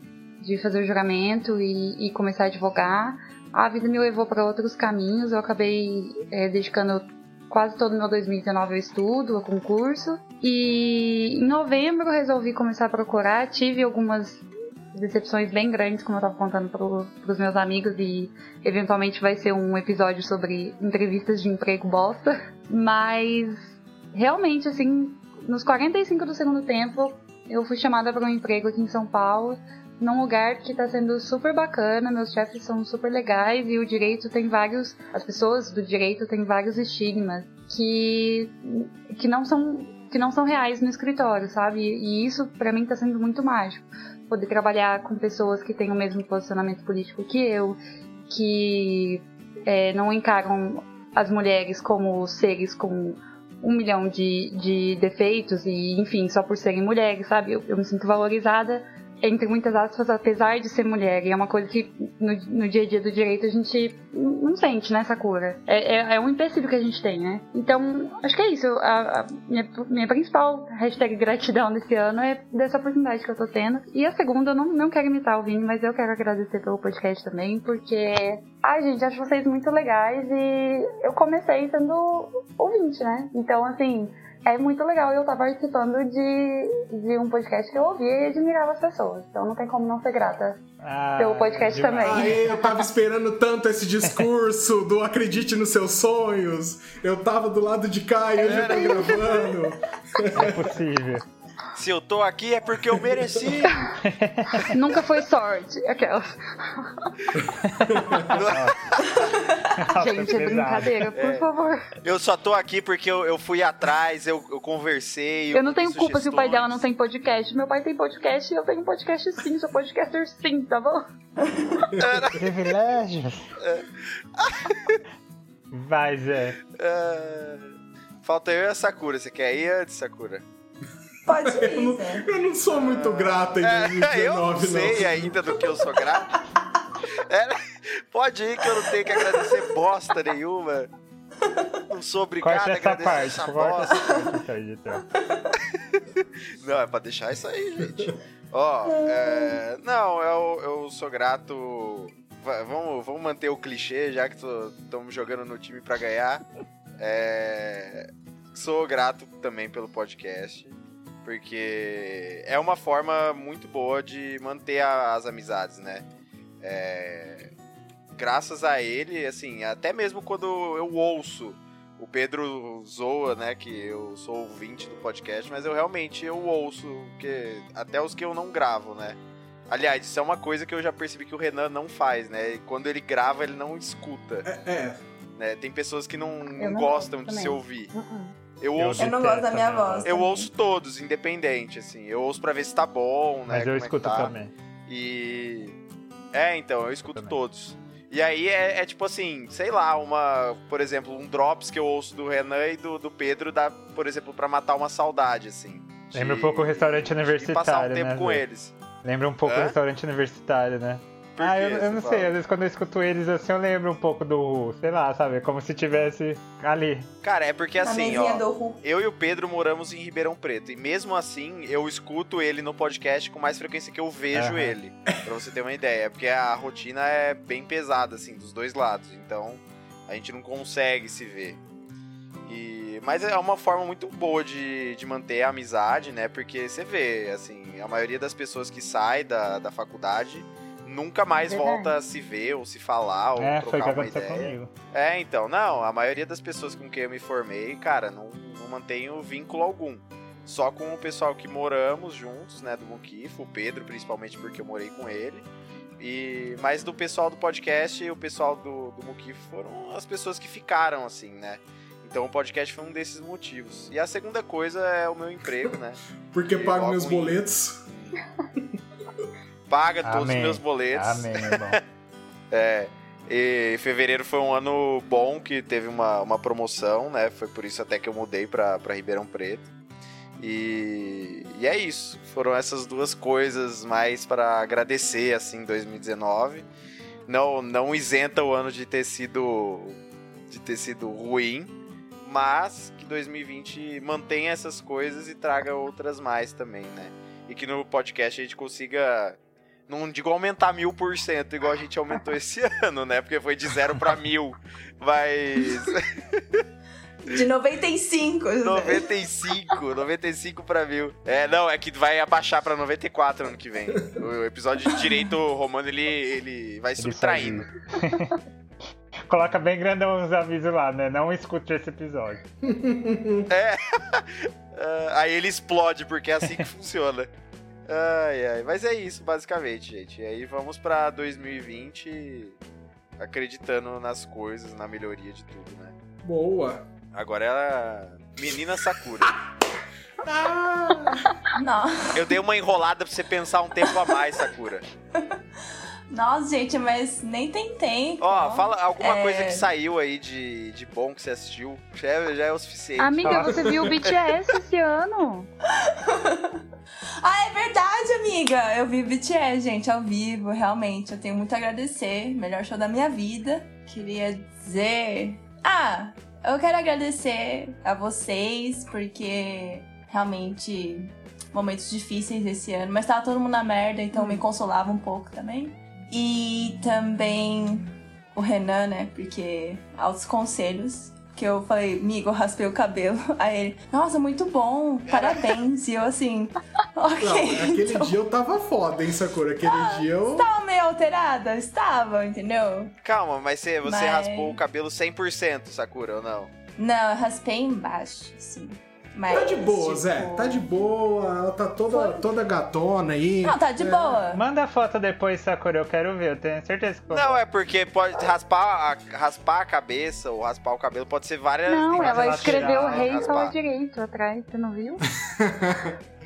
de fazer o juramento e, e começar a advogar. A vida me levou para outros caminhos. Eu acabei é, dedicando quase todo meu 2019 ao estudo, ao concurso. E em novembro resolvi começar a procurar. Tive algumas decepções bem grandes, como eu tava contando pro, pros meus amigos, e eventualmente vai ser um episódio sobre entrevistas de emprego bosta. Mas realmente, assim, nos 45 do segundo tempo, eu fui chamada para um emprego aqui em São Paulo, num lugar que tá sendo super bacana, meus chefes são super legais e o direito tem vários. As pessoas do direito têm vários estigmas que, que não são. Que não são reais no escritório, sabe? E isso pra mim tá sendo muito mágico poder trabalhar com pessoas que têm o mesmo posicionamento político que eu, que é, não encaram as mulheres como seres com um milhão de, de defeitos e, enfim, só por serem mulheres, sabe? Eu, eu me sinto valorizada, entre muitas aspas, apesar de ser mulher. E é uma coisa que no, no dia a dia do direito a gente não sente, né, Sakura? É, é, é um empecilho que a gente tem, né? Então, acho que é isso. A, a minha, minha principal hashtag gratidão desse ano é dessa oportunidade que eu tô tendo. E a segunda, eu não, não quero imitar o Vini, mas eu quero agradecer pelo podcast também, porque. Ai, gente, acho vocês muito legais e eu comecei sendo ouvinte, né? Então, assim, é muito legal eu estar participando de, de um podcast que eu ouvia e admirava as pessoas. Então não tem como não ser grata. Ah, Pelo podcast demais. também. Aê, eu tava esperando tanto esse discurso do acredite nos seus sonhos. Eu tava do lado de cá e hoje eu tô gravando. É possível. Se eu tô aqui é porque eu mereci. [laughs] Nunca foi sorte. Aquelas. [laughs] Nossa, Gente, é brincadeira, por favor. Eu só tô aqui porque eu, eu fui atrás, eu, eu conversei. Eu não tenho culpa se o pai dela não tem podcast. Meu pai tem podcast e eu tenho podcast sim. Sou podcaster sim, tá bom? Privilégios. [laughs] Vai, Zé. Ah, falta eu e a Sakura. Você quer ir antes, Sakura? Pode Eu não, ir, Zé. eu não sou muito grato em É, 2019, eu não sei ainda do que eu sou grato. É, pode ir que eu não tenho que agradecer bosta nenhuma. Não sou obrigado Corta a essa agradecer parte, essa bosta. essa parte, então, editor. Não, é pra deixar isso aí, gente. Ó, é, não, eu, eu sou grato. va- Vamos, vamos manter o clichê, já que estamos jogando no time pra ganhar. É, sou grato também pelo podcast, porque é uma forma muito boa de manter a- as amizades, né? É, graças a ele, assim, até mesmo quando eu ouço o Pedro zoa, né, que eu sou ouvinte do podcast, mas eu realmente eu ouço, que até os que eu não gravo, né? Aliás, isso é uma coisa que eu já percebi que o Renan não faz, né? E Quando ele grava, ele não escuta, É, é. né? Tem pessoas que não, não gostam de se ouvir. Uh-uh. Eu Eu ouço, Eu não gosto da minha voz. né? eu também. ouço todos, independente, assim. Eu ouço pra ver se tá bom, né? Mas eu como é escuto tá. também. E. É, então, eu escuto Também. todos. E aí é, é tipo assim, sei lá, uma. Por exemplo, um drops que eu ouço do Renan e do, do Pedro dá, por exemplo, pra matar uma saudade, assim. de- Lembra um pouco o restaurante de passar um universitário, tempo né? com Zé? eles. Lembra um pouco Hã? o restaurante universitário, né? Por ah, eu, eu não fala? sei, às vezes quando eu escuto eles assim, eu lembro um pouco do, sei lá, sabe? Como se tivesse ali. Cara, é porque assim, ó. do. Eu e o Pedro moramos em Ribeirão Preto. E mesmo assim, eu escuto ele no podcast com mais frequência que eu vejo Aham. ele. Pra você ter uma ideia. Porque a rotina é bem pesada, assim, dos dois lados. Então, a gente não consegue se ver. E... Mas é uma forma muito boa de, de manter a amizade, né? Porque você vê, assim, a maioria das pessoas que sai da, da faculdade nunca mais Verdade. volta a se ver ou se falar ou é, trocar uma ideia. comigo. É, então, não, a maioria das pessoas com quem eu me formei, cara, não, não mantenho vínculo algum. Só com o pessoal que moramos juntos, né, do Muquifo, o Pedro, principalmente porque eu morei com ele. E, mas do pessoal do podcast e o pessoal do, do Muquifo foram as pessoas que ficaram, assim, né? Então o podcast foi um desses motivos. E a segunda coisa é o meu emprego, né? Porque pago meus em- Paga todos os Amém. meus boletos. Amém, irmão. [laughs] É, e fevereiro foi um ano bom que teve uma, uma promoção, né? Foi por isso até que eu mudei pra, pra Ribeirão Preto. E, e é isso. Foram essas duas coisas mais para agradecer, assim, 2019. Não, não isenta o ano de ter sido de ter sido ruim, mas que 2020 mantenha essas coisas e traga outras mais também, né? E que no podcast a gente consiga não digo aumentar mil por cento, igual a gente aumentou esse [laughs] ano, né? Porque foi de zero pra mil. Mas. [laughs] De 95. Zé. 95, 95 pra mil. É, não, é que vai abaixar pra 94 ano que vem. O episódio de direito romano, ele, ele vai Ele subtraindo. [laughs] Coloca bem grandão os avisos lá, né? Não escute esse episódio. Ah, aí ele explode, porque é assim que funciona. Ai, ai. Mas é isso, basicamente, gente. E aí vamos pra 2020 acreditando nas coisas, na melhoria de tudo, né? Boa. Agora é a menina Sakura. [laughs] Não. Eu dei uma enrolada pra você pensar um tempo a mais, Sakura. [laughs] Nossa, gente, mas nem tem tempo. Ó, fala alguma É. coisa que saiu aí de, de bom que você assistiu. Já é, já é o suficiente. Amiga, você viu o BTS esse ano? [laughs] Ah, é verdade, amiga. Eu vi BTS, gente, ao vivo, realmente. Eu tenho muito a agradecer. Melhor show da minha vida. Queria dizer. Ah, eu quero agradecer a vocês, porque realmente momentos difíceis esse ano. Mas tava todo mundo na merda, então me consolava um pouco também. E também o Renan, né? Porque altos conselhos. Que eu falei, amigo, eu raspei o cabelo. [laughs] Aí ele, nossa, muito bom, parabéns. E eu assim, [laughs] ok. Não, aquele então- dia eu tava foda, hein, Sakura? Aquele dia eu. Estava meio alterada? Estava, entendeu? Calma, mas você, você Mas- raspou o cabelo 100%, Sakura, ou não? Não, eu raspei embaixo, assim. Mas, Tá de boa, tipo... Zé. Tá de boa. Ela tá toda, toda gatona aí. Não, tá de É. boa. Manda a foto depois, Sakura, eu quero ver. Eu tenho certeza que eu Não, é porque pode raspar a, raspar a cabeça ou raspar o cabelo pode ser várias. Não, ela escreveu rei raspar. fala direito atrás, você não viu? [laughs]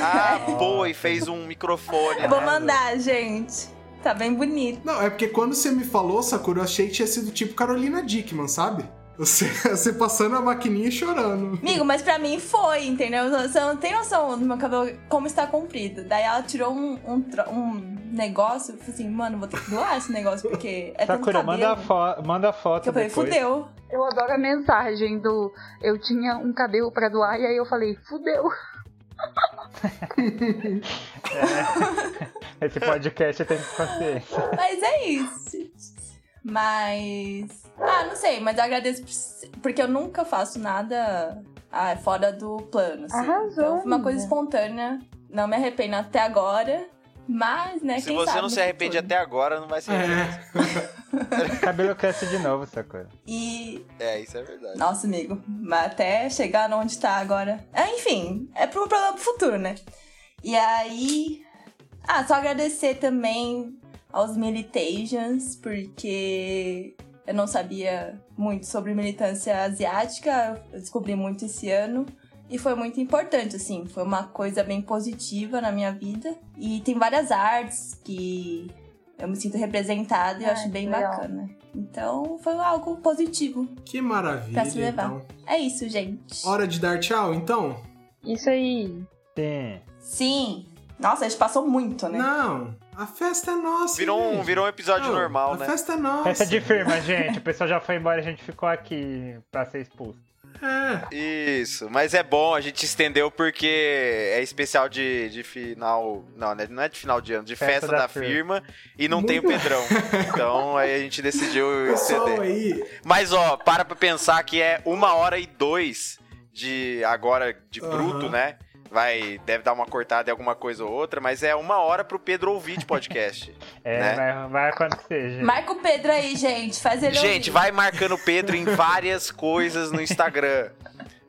Ah, boa, e fez um microfone. Eu vou né? mandar, gente. Tá bem bonito. Não, é porque quando você me falou, Sakura, eu achei que tinha sido tipo Carolina Dickman, sabe? Você, [laughs] você passando a maquininha e chorando. Amigo, mas pra mim foi, entendeu? Você não tem noção do meu cabelo como está comprido. Daí ela tirou um, um, um negócio, eu falei assim, mano, vou ter que doar esse negócio, porque é tanto Sakura, cabelo. manda, a fo manda foto que eu falei, depois. fudeu. Eu adoro a mensagem do eu tinha um cabelo pra doar e aí eu falei, fudeu. [laughs] Esse podcast tem consciência. Mas é isso. Mas. Ah, não sei, mas eu agradeço por- porque eu nunca faço nada ah, fora do plano. Assim. Arrasou, Então, foi uma coisa espontânea. Não me arrependo até agora. Mas, né, Se quem você sabe não se arrepende futuro. até agora, não vai se arrepender. É. [laughs] Cabelo cresce de novo, Sakura. E. É, isso é verdade. Nossa, amigo. Mas até chegar onde tá agora. Ah, enfim, é pro problema pro futuro, né? E aí. Ah, só agradecer também aos Militations, porque eu não sabia muito sobre militância asiática, eu descobri muito esse ano. E foi muito importante, assim, foi uma coisa bem positiva na minha vida. E tem várias artes que eu me sinto representada e eu acho bem legal. bacana. Então foi algo positivo. Que maravilha, Pra se levar. então. É isso, gente. Hora de dar tchau, então? Isso aí. Sim. Sim. Nossa, a gente passou muito, né? Não, a festa é nossa. Virou um, gente. virou um episódio Não, normal, a né? festa é nossa. Festa de firma, gente. O pessoal já foi embora, a gente ficou aqui pra ser expulso. É. Isso, mas é bom, a gente estendeu porque é especial de, de final. Não, né, não é de final de ano, de festa, Festa da da, firma. firma. e não tem o Pedrão. Então aí a gente decidiu [laughs] estender. aí, Mas ó, para pra pensar que é uma hora e dois de agora de bruto, Aham. né? Vai, deve dar uma cortada em alguma coisa ou outra, mas é uma hora pro Pedro ouvir de podcast. [laughs] É, Né? vai, vai acontecer, gente. Marca o Pedro aí, gente. Faz ele Gente, ouvir. vai marcando o Pedro em várias [laughs] coisas no Instagram.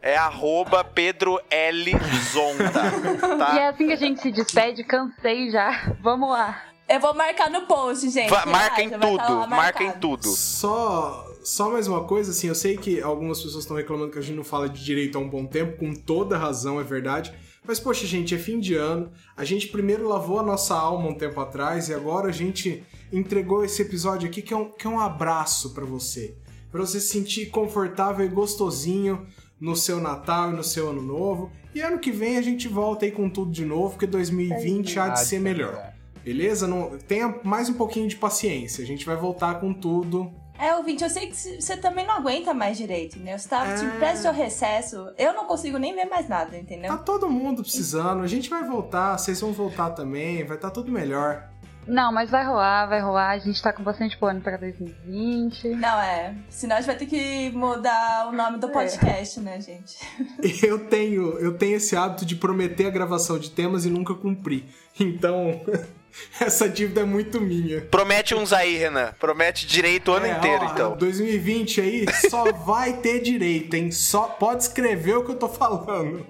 É arroba Pedro L. Zonta. E é Tá? assim que a gente se despede, cansei já. Vamos lá. Eu vou marcar no post, gente. Va- marca em tá tudo, marca em tudo. só, só mais uma coisa, assim, eu sei que algumas pessoas estão reclamando que a gente não fala de direito há um bom tempo, com toda razão, é verdade. Mas, poxa, gente, é fim de ano. A gente primeiro lavou a nossa alma um tempo atrás e agora a gente entregou esse episódio aqui que é um, que é um abraço pra você. Pra você se sentir confortável e gostosinho no seu Natal e no seu Ano Novo. E ano que vem a gente volta aí com tudo de novo, porque 2020 há de ser melhor. Beleza? Não, tenha mais um pouquinho de paciência. A gente vai voltar com tudo. É, ouvinte, eu sei que você também não aguenta mais direito, né? Você tá É. tipo, prestes ao recesso. Eu não consigo nem ver mais nada, entendeu? Tá todo mundo precisando. A gente vai voltar, vocês vão voltar também. Vai estar tudo melhor. Não, mas vai rolar, vai rolar. A gente tá com bastante plano pra 2020. Não, é. Senão a gente vai ter que mudar o nome do É. podcast, né, gente? [laughs] Eu tenho, eu tenho esse hábito de prometer a gravação de temas e nunca cumprir. Então, [laughs] [laughs] essa dívida é muito minha. Promete uns aí, Renan. Promete direito o ano É, inteiro, ó, então. 2020 aí só [laughs] vai ter direito, hein? Só pode escrever o que eu tô falando.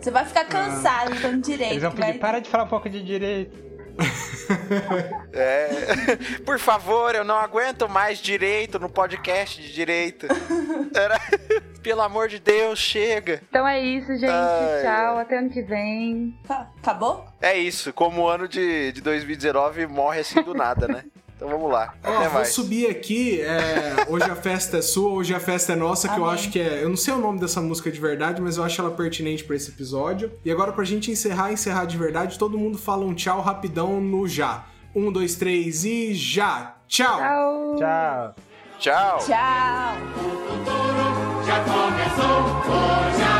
Você vai ficar cansado tanto direito. Eles vão que pedir, vai- para de falar um pouco de direito. [laughs] É. Por favor, eu não aguento mais direito no podcast de direito. Era- Pelo amor de Deus, chega. Então é isso, gente. Ai, Tchau, ai. até ano que vem. Tá, Acabou? É isso, como o ano de, de 2019 morre assim do nada, né? [laughs] Então vamos lá. Ó, Até vou mais. subir aqui. é, hoje a festa é sua, hoje a festa é nossa, que eu Amém. acho que é. Eu não sei o nome dessa música de verdade, mas eu acho ela pertinente pra esse episódio. E agora, pra gente encerrar, encerrar de verdade, todo mundo fala um tchau rapidão no já. Um, dois, três e já! Tchau! Tchau. Tchau. Tchau. Tchau! Já começou, hoje